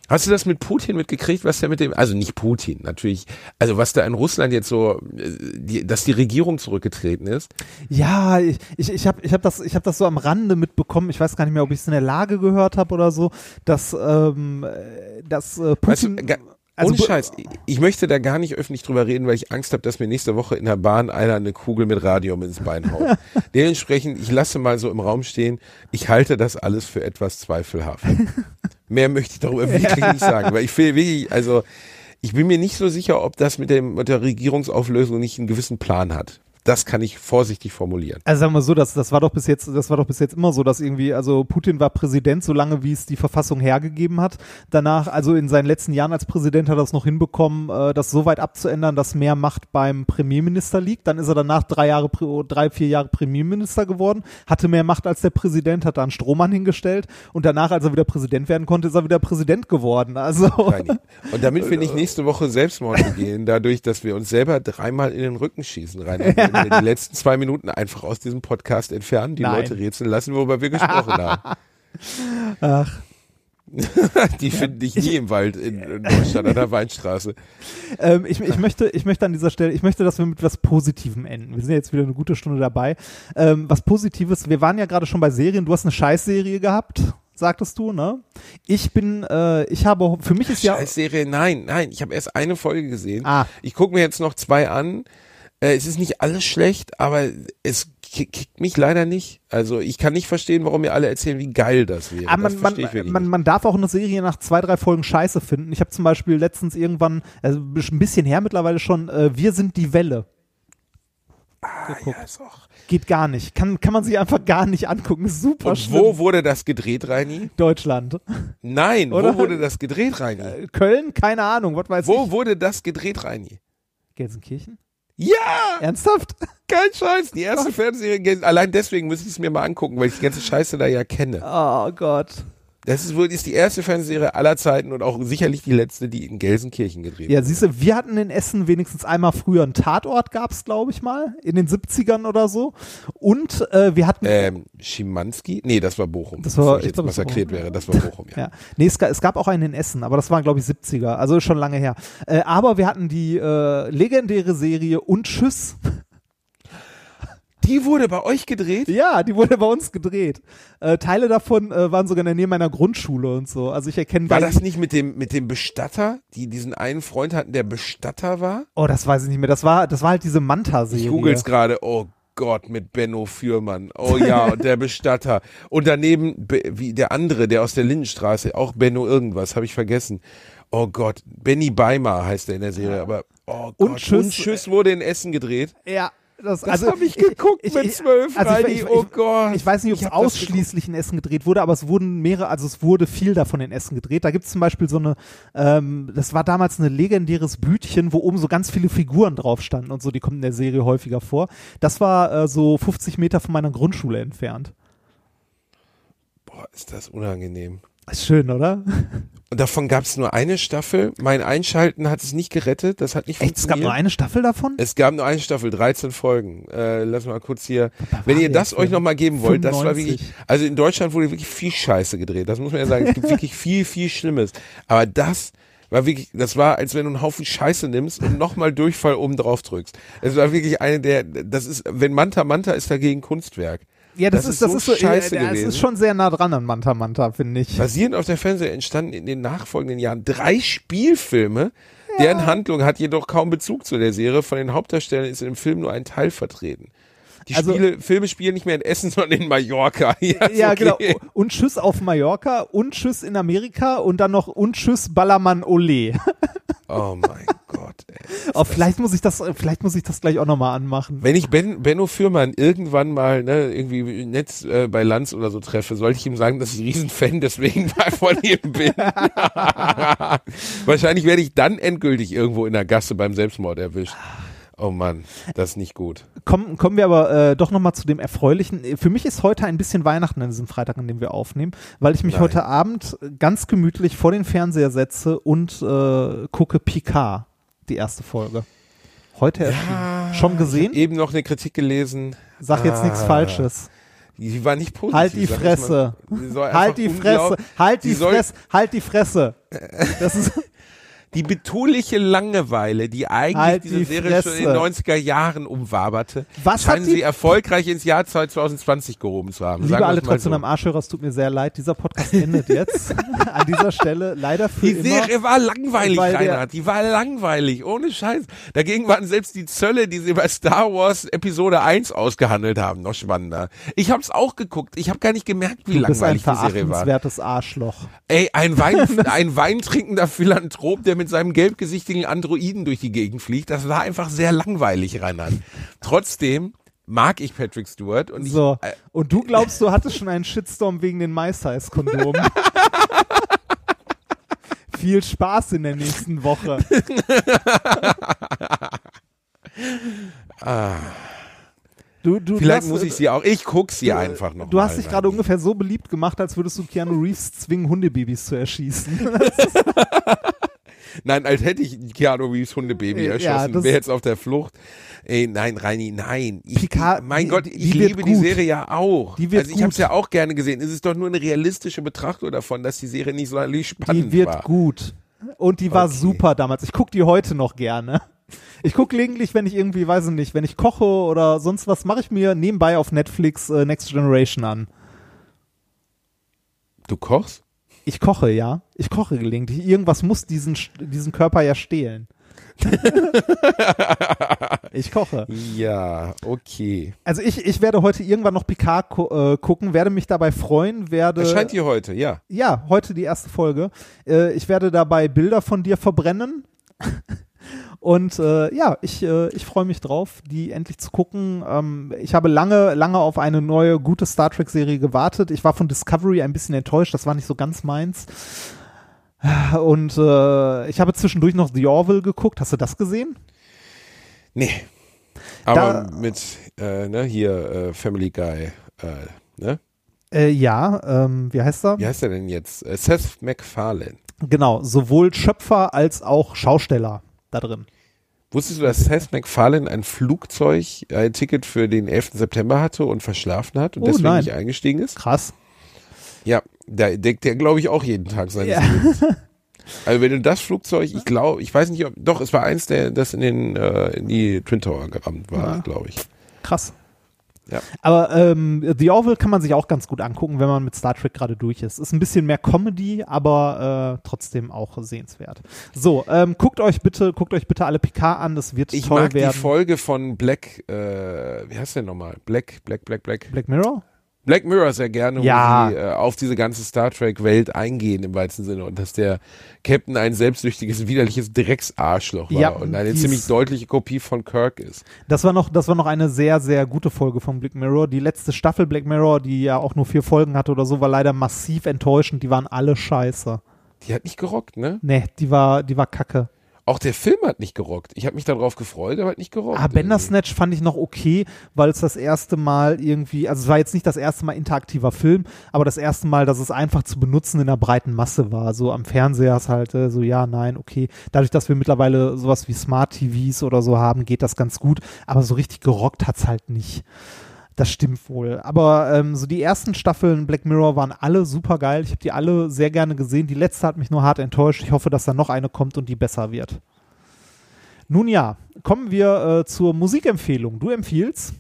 Hast du das mit Putin mitgekriegt, was der mit dem, also nicht Putin, natürlich, also was da in Russland jetzt so, äh, die, dass die Regierung zurückgetreten ist? Ja, ich, ich, ich habe ich hab das, ich hab das so am Rande mitbekommen. Ich weiß gar nicht mehr, ob ich es in der Lage gehört habe oder so, dass, ähm, äh, dass äh, Weißt du, Putin. Also ohne Scheiß, ich- ich möchte da gar nicht öffentlich drüber reden, weil ich Angst habe, dass mir nächste Woche in der Bahn einer eine Kugel mit Radium ins Bein haut. <laughs> Dementsprechend, ich lasse mal so im Raum stehen, ich halte das alles für etwas zweifelhaft. <laughs> Mehr möchte ich darüber wirklich nicht sagen, weil ich will wirklich, also ich bin mir nicht so sicher, ob das mit, dem, mit der Regierungsauflösung nicht einen gewissen Plan hat. Das kann ich vorsichtig formulieren. Also sagen wir so, das, das war doch bis jetzt, das war doch bis jetzt immer so, dass irgendwie, also Putin war Präsident, solange wie es die Verfassung hergegeben hat. Danach, also in seinen letzten Jahren als Präsident hat er es noch hinbekommen, äh, das so weit abzuändern, dass mehr Macht beim Premierminister liegt. Dann ist er danach drei Jahre, drei, vier Jahre Premierminister geworden, hatte mehr Macht als der Präsident, hat da einen Strohmann hingestellt und danach, als er wieder Präsident werden konnte, ist er wieder Präsident geworden. Also. Und damit wir <laughs> nicht nächste Woche Selbstmord begehen, dadurch, dass wir uns selber dreimal in den Rücken schießen, rein, <laughs> wir die letzten zwei Minuten einfach aus diesem Podcast entfernen, die Nein. Leute rätseln lassen, worüber wir gesprochen <laughs> haben. Ach. <laughs> Die finden dich nie im Wald in, in Deutschland an der Weinstraße. Ähm, ich, ich, möchte, ich möchte an dieser Stelle, ich möchte, dass wir mit was Positivem enden. Wir sind ja jetzt wieder eine gute Stunde dabei. Ähm, was Positives, wir waren ja gerade schon bei Serien, du hast eine Scheißserie gehabt. sagtest du, ne? Ich bin, äh, ich habe, für mich ist ja, Scheißserie, nein, nein, ich habe erst eine Folge gesehen. Ah. Ich gucke mir jetzt noch zwei an. Äh, es ist nicht alles schlecht, aber es ki- kickt mich leider nicht. Also ich kann nicht verstehen, warum mir alle erzählen, wie geil das wäre. aber das man, man, man, man darf auch eine Serie nach zwei, drei Folgen scheiße finden. Ich habe zum Beispiel letztens irgendwann, also ein bisschen her mittlerweile schon, äh, Wir sind die Welle. geguckt. Ja, ist auch. Geht gar nicht. Kann, kann man sich einfach gar nicht angucken. Ist super Und schlimm. wo wurde das gedreht, Reini? Deutschland. Nein, Oder? wo wurde das gedreht, Reini? Äh, Köln? Keine Ahnung. Was weiß Wo ich. wurde das gedreht, Reini? Gelsenkirchen? Ja, Ernsthaft? kein Scheiß. Die erste Fernsehserie, allein deswegen müsste ich es mir mal angucken, weil ich die ganze Scheiße da ja kenne. Oh Gott. Das ist wohl ist die erste Fernsehserie aller Zeiten und auch sicherlich die letzte, die in Gelsenkirchen gedreht Ja, siehst du, wir hatten in Essen wenigstens einmal früher einen Tatort, gab's, glaube ich mal, in den 70ern oder so. Und äh, wir hatten. Ähm, Schimanski? Nee, das war Bochum. Das war- Bevor ich ich jetzt glaub, das war massakriert Bochum. wäre, das war <laughs> Bochum, ja. Ja. Nee, es, es gab auch einen in Essen, aber das waren, glaube ich, 70er, also schon lange her. Äh, aber wir hatten die äh, legendäre Serie Und Tschüss. Die wurde bei euch gedreht? Ja, die wurde bei uns gedreht. Äh, Teile davon äh, waren sogar in der Nähe meiner Grundschule und so. Also ich erkenne War da- das nicht mit dem, mit dem Bestatter, die diesen einen Freund hatten, der Bestatter war? Oh, das weiß ich nicht mehr. Das war, das war halt diese Manta-Serie. Ich google's gerade. Oh Gott, mit Benno Fürmann. Oh ja, <laughs> und der Bestatter. Und daneben, Be- wie der andere, der aus der Lindenstraße, auch Benno irgendwas, habe ich vergessen. Oh Gott, Benny Beimer heißt er in der Serie, aber oh Gott. Und Tschüss- und Tschüss wurde in Essen gedreht. Ja. Das, Das also hab ich geguckt mit zwölf, also ich, Reini. ich, Oh ich, Gott. Ich weiß nicht, ob Ich es ausschließlich in Essen gedreht wurde, aber es wurden mehrere, also es wurde viel davon in Essen gedreht. Da gibt es zum Beispiel so eine, ähm, das war damals ein legendäres Bütchen, wo oben so ganz viele Figuren drauf standen und so, die kommen in der Serie häufiger vor. Das war äh, so 50 Meter von meiner Grundschule entfernt. Boah, ist das unangenehm. Ist schön, oder? Und davon gab es nur eine Staffel. Mein Einschalten hat es nicht gerettet. Das hat nicht Echt, es gab funktioniert. nur eine Staffel davon? Es gab nur eine Staffel, 13 Folgen. Äh, lass mal kurz hier. Wenn ihr das euch nochmal geben wollt, das war 95. wirklich. Also in Deutschland wurde wirklich viel Scheiße gedreht. Das muss man ja sagen. Es gibt <laughs> wirklich viel, viel Schlimmes. Aber das war wirklich, das war, als wenn du einen Haufen Scheiße nimmst und nochmal Durchfall oben drauf drückst. Es war wirklich eine der, das ist, wenn Manta Manta ist dagegen Kunstwerk. Ja, das, das ist, ist das so ist so, scheiße das gewesen. ist schon sehr nah dran an Manta Manta, finde ich. Basierend auf der Fernsehserie entstanden in den nachfolgenden Jahren drei Spielfilme, deren Handlung hat jedoch kaum Bezug zu der Serie. Von den Hauptdarstellern ist in dem Film nur ein Teil vertreten. Die Also- Spiele, Filme spielen nicht mehr in Essen, <laughs> sondern in Mallorca. <laughs> Ja, Ja, okay. genau. Und Tschüss auf Mallorca und Tschüss in Amerika und dann noch und Tschüss Ballermann Ole. <laughs> Oh mein <laughs> Gott. Ey. Oh, vielleicht muss ich das, vielleicht muss ich das gleich auch nochmal anmachen. Wenn ich ben, Benno Fürmann irgendwann mal ne, irgendwie Netz äh, bei Lanz oder so treffe, sollte ich ihm sagen, dass ich Riesenfan <laughs> deswegen mal von ihm bin. <laughs> Wahrscheinlich werde ich dann endgültig irgendwo in der Gasse beim Selbstmord erwischt. Oh Mann, das ist nicht gut. Kommen, kommen wir aber äh, doch nochmal zu dem Erfreulichen. Für mich ist heute ein bisschen Weihnachten an diesem Freitag, an dem wir aufnehmen, weil ich mich Nein. heute Abend ganz gemütlich vor den Fernseher setze und äh, gucke Picard, die erste Folge. Heute erschienen. Schon gesehen? Eben noch eine Kritik gelesen. Sag jetzt nichts Ah. Falsches. Die war nicht positiv. Halt die ich Fresse. mal. Halt die Fresse. Halt die, die Fresse. Halt die Fresse. <laughs> Das ist, Die betuliche Langeweile, die eigentlich Halt diese die Serie schon in den Fresse. 90er Jahren umwaberte, Was scheinen sie erfolgreich ins Jahr 2020 gehoben zu haben. Liebe alle trotzdem so. am Arschhörer, es tut mir sehr leid. Dieser Podcast endet jetzt <laughs> an dieser Stelle. Leider für Die immer. Serie war langweilig, Reinhard. Die war langweilig, ohne Scheiß. Dagegen waren selbst die Zölle, die sie bei Star Wars Episode 1 ausgehandelt haben, noch spannender. Ich hab's auch geguckt. Ich habe gar nicht gemerkt, wie du bist ein langweilig die Serie war. Arschloch. Ey, ein, Wein, <laughs> ein weintrinkender Philanthrop, der mit seinem gelbgesichtigen Androiden durch die Gegend fliegt, das war einfach sehr langweilig, Reinhard. Trotzdem mag ich Patrick Stewart und So. ich, äh, Und du glaubst, du hattest schon einen Shitstorm wegen den MySize-Kondomen. <laughs> Viel Spaß in der nächsten Woche. Du, du, vielleicht du muss hast, ich sie auch, ich guck sie einfach noch Du mal, hast dich gerade ungefähr so beliebt gemacht, als würdest du Keanu Reeves zwingen, Hundebabys zu erschießen. <laughs> <laughs> Nein, als hätte ich Keanu Reeves Hundebaby Ja, erschossen, wäre jetzt auf der Flucht. Ey, nein, Reini, nein. Ich, Picard, mein die- Gott, die ich wird liebe die. Serie ja auch. Die wird also ich habe es ja auch gerne gesehen. Es ist doch nur eine realistische Betrachtung davon, dass die Serie nicht so spannend Die wird war. gut. Und die war Okay. super damals. Ich gucke die heute noch gerne. Ich gucke gelegentlich, wenn ich irgendwie, weiß ich nicht, wenn ich koche oder sonst was, mache ich mir nebenbei auf Netflix äh, Next Generation an. Du kochst? Ich koche, ja. Ich koche gelegentlich. Irgendwas muss diesen, diesen Körper ja stehlen. <laughs> ich koche. Ja, okay. Also ich, ich werde heute irgendwann noch Picard äh, gucken, werde mich dabei freuen, werde. Erscheint hier heute, ja. Ja, heute die erste Folge. Äh, ich werde dabei Bilder von dir verbrennen. Und äh, ja, ich, äh, ich freue mich drauf, die endlich zu gucken. Ähm, ich habe lange, lange auf eine neue, gute Star Trek-Serie gewartet. Ich war von Discovery ein bisschen enttäuscht, das war nicht so ganz meins. Und äh, ich habe zwischendurch noch The Orville geguckt. Hast du das gesehen? Nee. Aber Da- mit, äh, ne, hier, äh, Family Guy, äh, ne? Ja, ähm, wie heißt er? Wie heißt er denn jetzt? Seth MacFarlane. Genau, sowohl Schöpfer als auch Schausteller da drin. Wusstest du, dass Seth MacFarlane ein Flugzeug, ein Ticket für den 11. September hatte und verschlafen hat und Oh, deswegen nein. nicht eingestiegen ist? Krass. Ja, da deckt der, glaube ich, auch jeden Tag seines Ja. Lebens. <laughs> Also wenn du das Flugzeug, ich glaube, ich weiß nicht, ob, doch, es war eins, der das in den äh, in die Twin Tower gerammt war, Ja. glaube ich. Krass. Ja. Aber ähm, The Orville kann man sich auch ganz gut angucken, wenn man mit Star Trek gerade durch ist. Ist ein bisschen mehr Comedy, aber äh, trotzdem auch sehenswert. So, ähm, guckt euch bitte, guckt euch bitte alle Picard an, das wird Ich toll mag werden. die Folge von Black, äh, wie heißt der nochmal? Black, Black, Black, Black. Black Mirror? Black Mirror sehr gerne, Ja. wo sie äh, auf diese ganze Star Trek-Welt eingehen im weitesten Sinne und dass der Captain ein selbstsüchtiges, widerliches Drecksarschloch war Ja, und eine ziemlich deutliche Kopie von Kirk ist. Das war noch, das war noch eine sehr, sehr gute Folge von Black Mirror. Die letzte Staffel Black Mirror, die ja auch nur vier Folgen hatte oder so, war leider massiv enttäuschend. Die waren alle scheiße. Die hat nicht gerockt, ne? Nee, die war, die war kacke. Auch der Film hat nicht gerockt. Ich habe mich darauf gefreut, aber hat nicht gerockt. Ah, Bandersnatch fand ich noch okay, weil es das erste Mal irgendwie, also es war jetzt nicht das erste Mal interaktiver Film, aber das erste Mal, dass es einfach zu benutzen in der breiten Masse war. So am Fernseher ist halt äh, so, ja, nein, okay. Dadurch, dass wir mittlerweile sowas wie Smart TVs oder so haben, geht das ganz gut, aber so richtig gerockt hat's halt nicht. Das stimmt wohl. Aber ähm, so die ersten Staffeln Black Mirror waren alle super geil. Ich habe die alle sehr gerne gesehen. Die letzte hat mich nur hart enttäuscht. Ich hoffe, dass da noch eine kommt und die besser wird. Nun ja, kommen wir äh, zur Musikempfehlung. Du empfiehlst?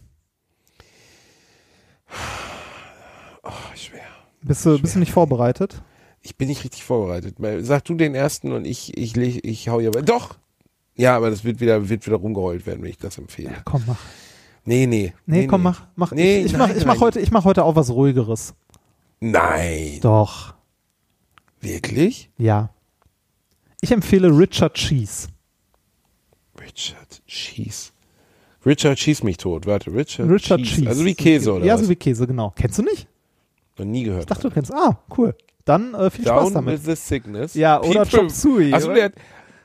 Oh, schwer. Bist du, bist du nicht vorbereitet? Ich bin nicht richtig vorbereitet. Sag du den ersten und ich, ich, leg- ich hau hier. Doch! Ja, aber das wird wieder, wird wieder rumgeheult werden, wenn ich das empfehle. Ja, komm, mach. Nee, nee. Nee, komm, mach. mach. Nee, ich ich nein, mach, ich mach, heute, ich mach heute auch was Ruhigeres. Nein. Doch, Wirklich? ja. Ich empfehle Richard Cheese. Richard Cheese. Richard Cheese mich tot. Warte, Richard, Richard Cheese. Cheese. Also wie Käse oder Ja, was? so wie Käse, genau. Kennst du nicht? Noch nie gehört. Ich dachte, du kennst. Ah, cool. Dann äh, viel Spaß Down damit. with the Sickness. Ja, oder Chop Suey, Achso, oder? der hat,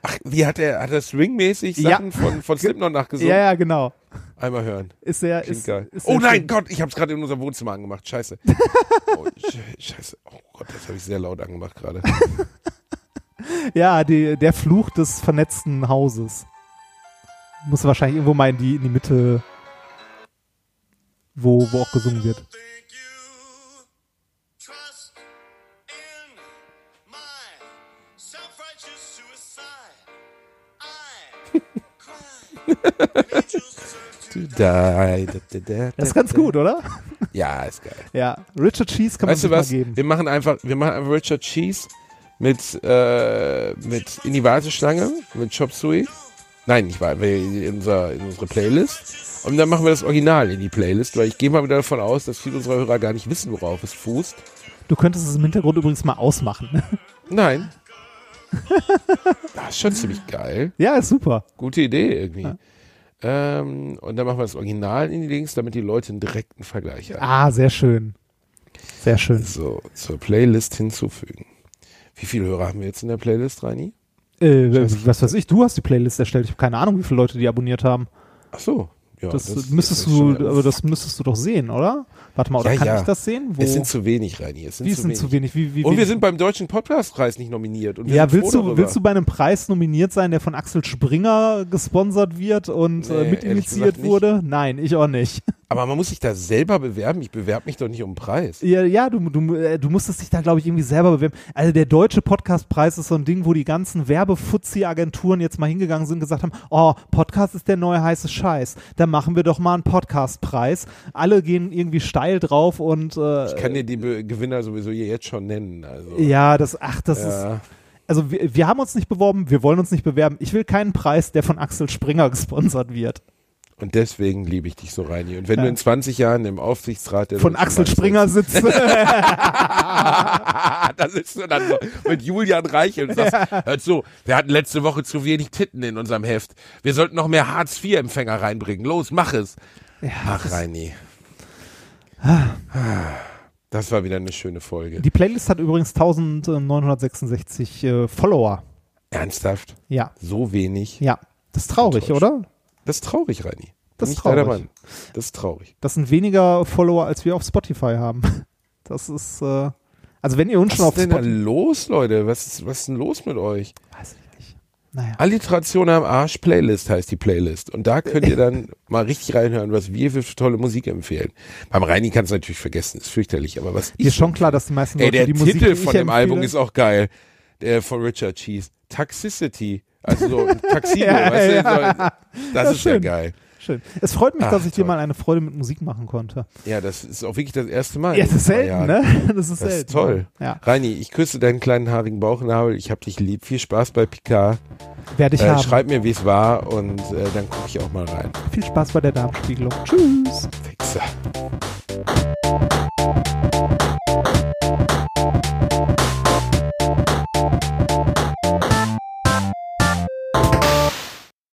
ach, wie hat er, hat er swingmäßig Ja. Sachen von, von <laughs> Slipknot nachgesungen? Ja, ja, genau. Einmal hören. Ist sehr, Klingt ist, geil. ist Oh sehr nein, schön. Gott, ich hab's gerade in unserem Wohnzimmer angemacht. Scheiße. <laughs> Oh, Sch- Scheiße. Oh Gott, das habe ich sehr laut angemacht gerade. <laughs> Ja, die, der Fluch des vernetzten Hauses. Muss wahrscheinlich irgendwo mal in die, in die Mitte, wo, wo auch gesungen wird. <laughs> Das ist ganz gut, oder? Ja, ist geil. Ja, Richard Cheese kann man Weißt du sich was? geben. Wir machen einfach, wir machen einfach Richard Cheese mit, äh, mit in die Warteschlange, mit Chop Suey. Nein, nicht wahr, in, unser, in unsere Playlist. Und dann machen wir das Original in die Playlist, weil ich gehe mal wieder davon aus, dass viele unserer Hörer gar nicht wissen, worauf es fußt. Du könntest es im Hintergrund übrigens mal ausmachen. <laughs> Nein. Das ist schon ziemlich geil. ja, ist super. Gute Idee irgendwie. Ähm, und dann machen wir das Original in die Links, damit die Leute einen direkten Vergleich haben. Ah, sehr schön. Sehr schön. So, zur Playlist hinzufügen. Wie viele Hörer haben wir jetzt in der Playlist, Reini? Äh, was weiß ich, du hast die Playlist erstellt. Ich habe keine Ahnung, wie viele Leute die abonniert haben. Ach so. Ja, Das, müsstest ist du, aber das müsstest du doch sehen, oder? Warte mal, oder Ja, kann ja. ich das sehen? Wo? Es sind zu wenig, Reini. Es sind, die zu, sind wenig. zu wenig. Wie, wie Und wir wenig? sind beim Deutschen Podcastpreis nicht nominiert. Und wir ja, willst du, darüber. willst du bei einem Preis nominiert sein, der von Axel Springer gesponsert wird und Nee, äh, mitinitiiert wurde? Nein, ich auch nicht. Aber man muss sich da selber bewerben. Ich bewerbe mich doch nicht um einen Preis. Ja, ja du, du, äh, du musstest dich da, glaube ich, irgendwie selber bewerben. Also der deutsche Podcastpreis ist so ein Ding, wo die ganzen Werbefuzzi-Agenturen jetzt mal hingegangen sind und gesagt haben, oh, Podcast ist der neue heiße Scheiß. Da machen wir doch mal einen Podcastpreis. Alle gehen irgendwie steil drauf und äh, Ich kann dir die Be Gewinner sowieso hier jetzt schon nennen. Also. ja, das, ach, das ist. Ja. Also wir, wir haben uns nicht beworben, wir wollen uns nicht bewerben. Ich will keinen Preis, der von Axel Springer gesponsert wird. Und deswegen liebe ich dich so, Reini. Und wenn Ja. du in 20 Jahren im Aufsichtsrat der Von Axel Springer sitzt. da sitzt <laughs> du dann so mit Julian Reichel und sagst, hört so, wir hatten letzte Woche zu wenig Titten in unserem Heft. Wir sollten noch mehr Hartz-IV-Empfänger reinbringen. Los, mach es. Ach, Reini. Das war wieder eine schöne Folge. Die Playlist hat übrigens 1966 äh, Follower. Ernsthaft? Ja, So wenig? ja. Das ist traurig, oder? Das ist traurig, Reini. Das ist traurig. Mann. Das ist traurig. Das sind weniger Follower, als wir auf Spotify haben. <laughs> Das ist, äh, also wenn ihr uns Was schon auf ist denn da Spotify... los, Leute? Was ist, was ist denn los mit euch? Weiß ich nicht. Naja. Alliteration am Arsch Playlist heißt die Playlist. Und da könnt ihr dann <laughs> mal richtig reinhören, was wir für tolle Musik empfehlen. Beim Reini kannst du natürlich vergessen, ist fürchterlich, aber was Mir ist schon klar, dass die meisten Ey, Leute der die Musik, Titel die von dem Album empfehle- ist auch geil. Der von Richard Cheese. Toxicity. Also so ein <laughs> Ja, weißt du? ja. So, das Ja, ist ja schön. geil. Schön. Es freut mich, Ach, dass ich dir toll. mal eine Freude mit Musik machen konnte. Ja, das ist auch wirklich das erste Mal. Ja, das ist selten, Jahren. ne? <laughs> Das ist Das selten. ist toll. Ja, Reini, ich küsse deinen kleinen haarigen Bauchnabel. Ich hab dich lieb. Viel Spaß bei Picard. werde ich Äh, haben. schreib mir, wie es war und äh, dann gucke ich auch mal rein. Viel Spaß bei der Darmspiegelung. Tschüss. Fixer.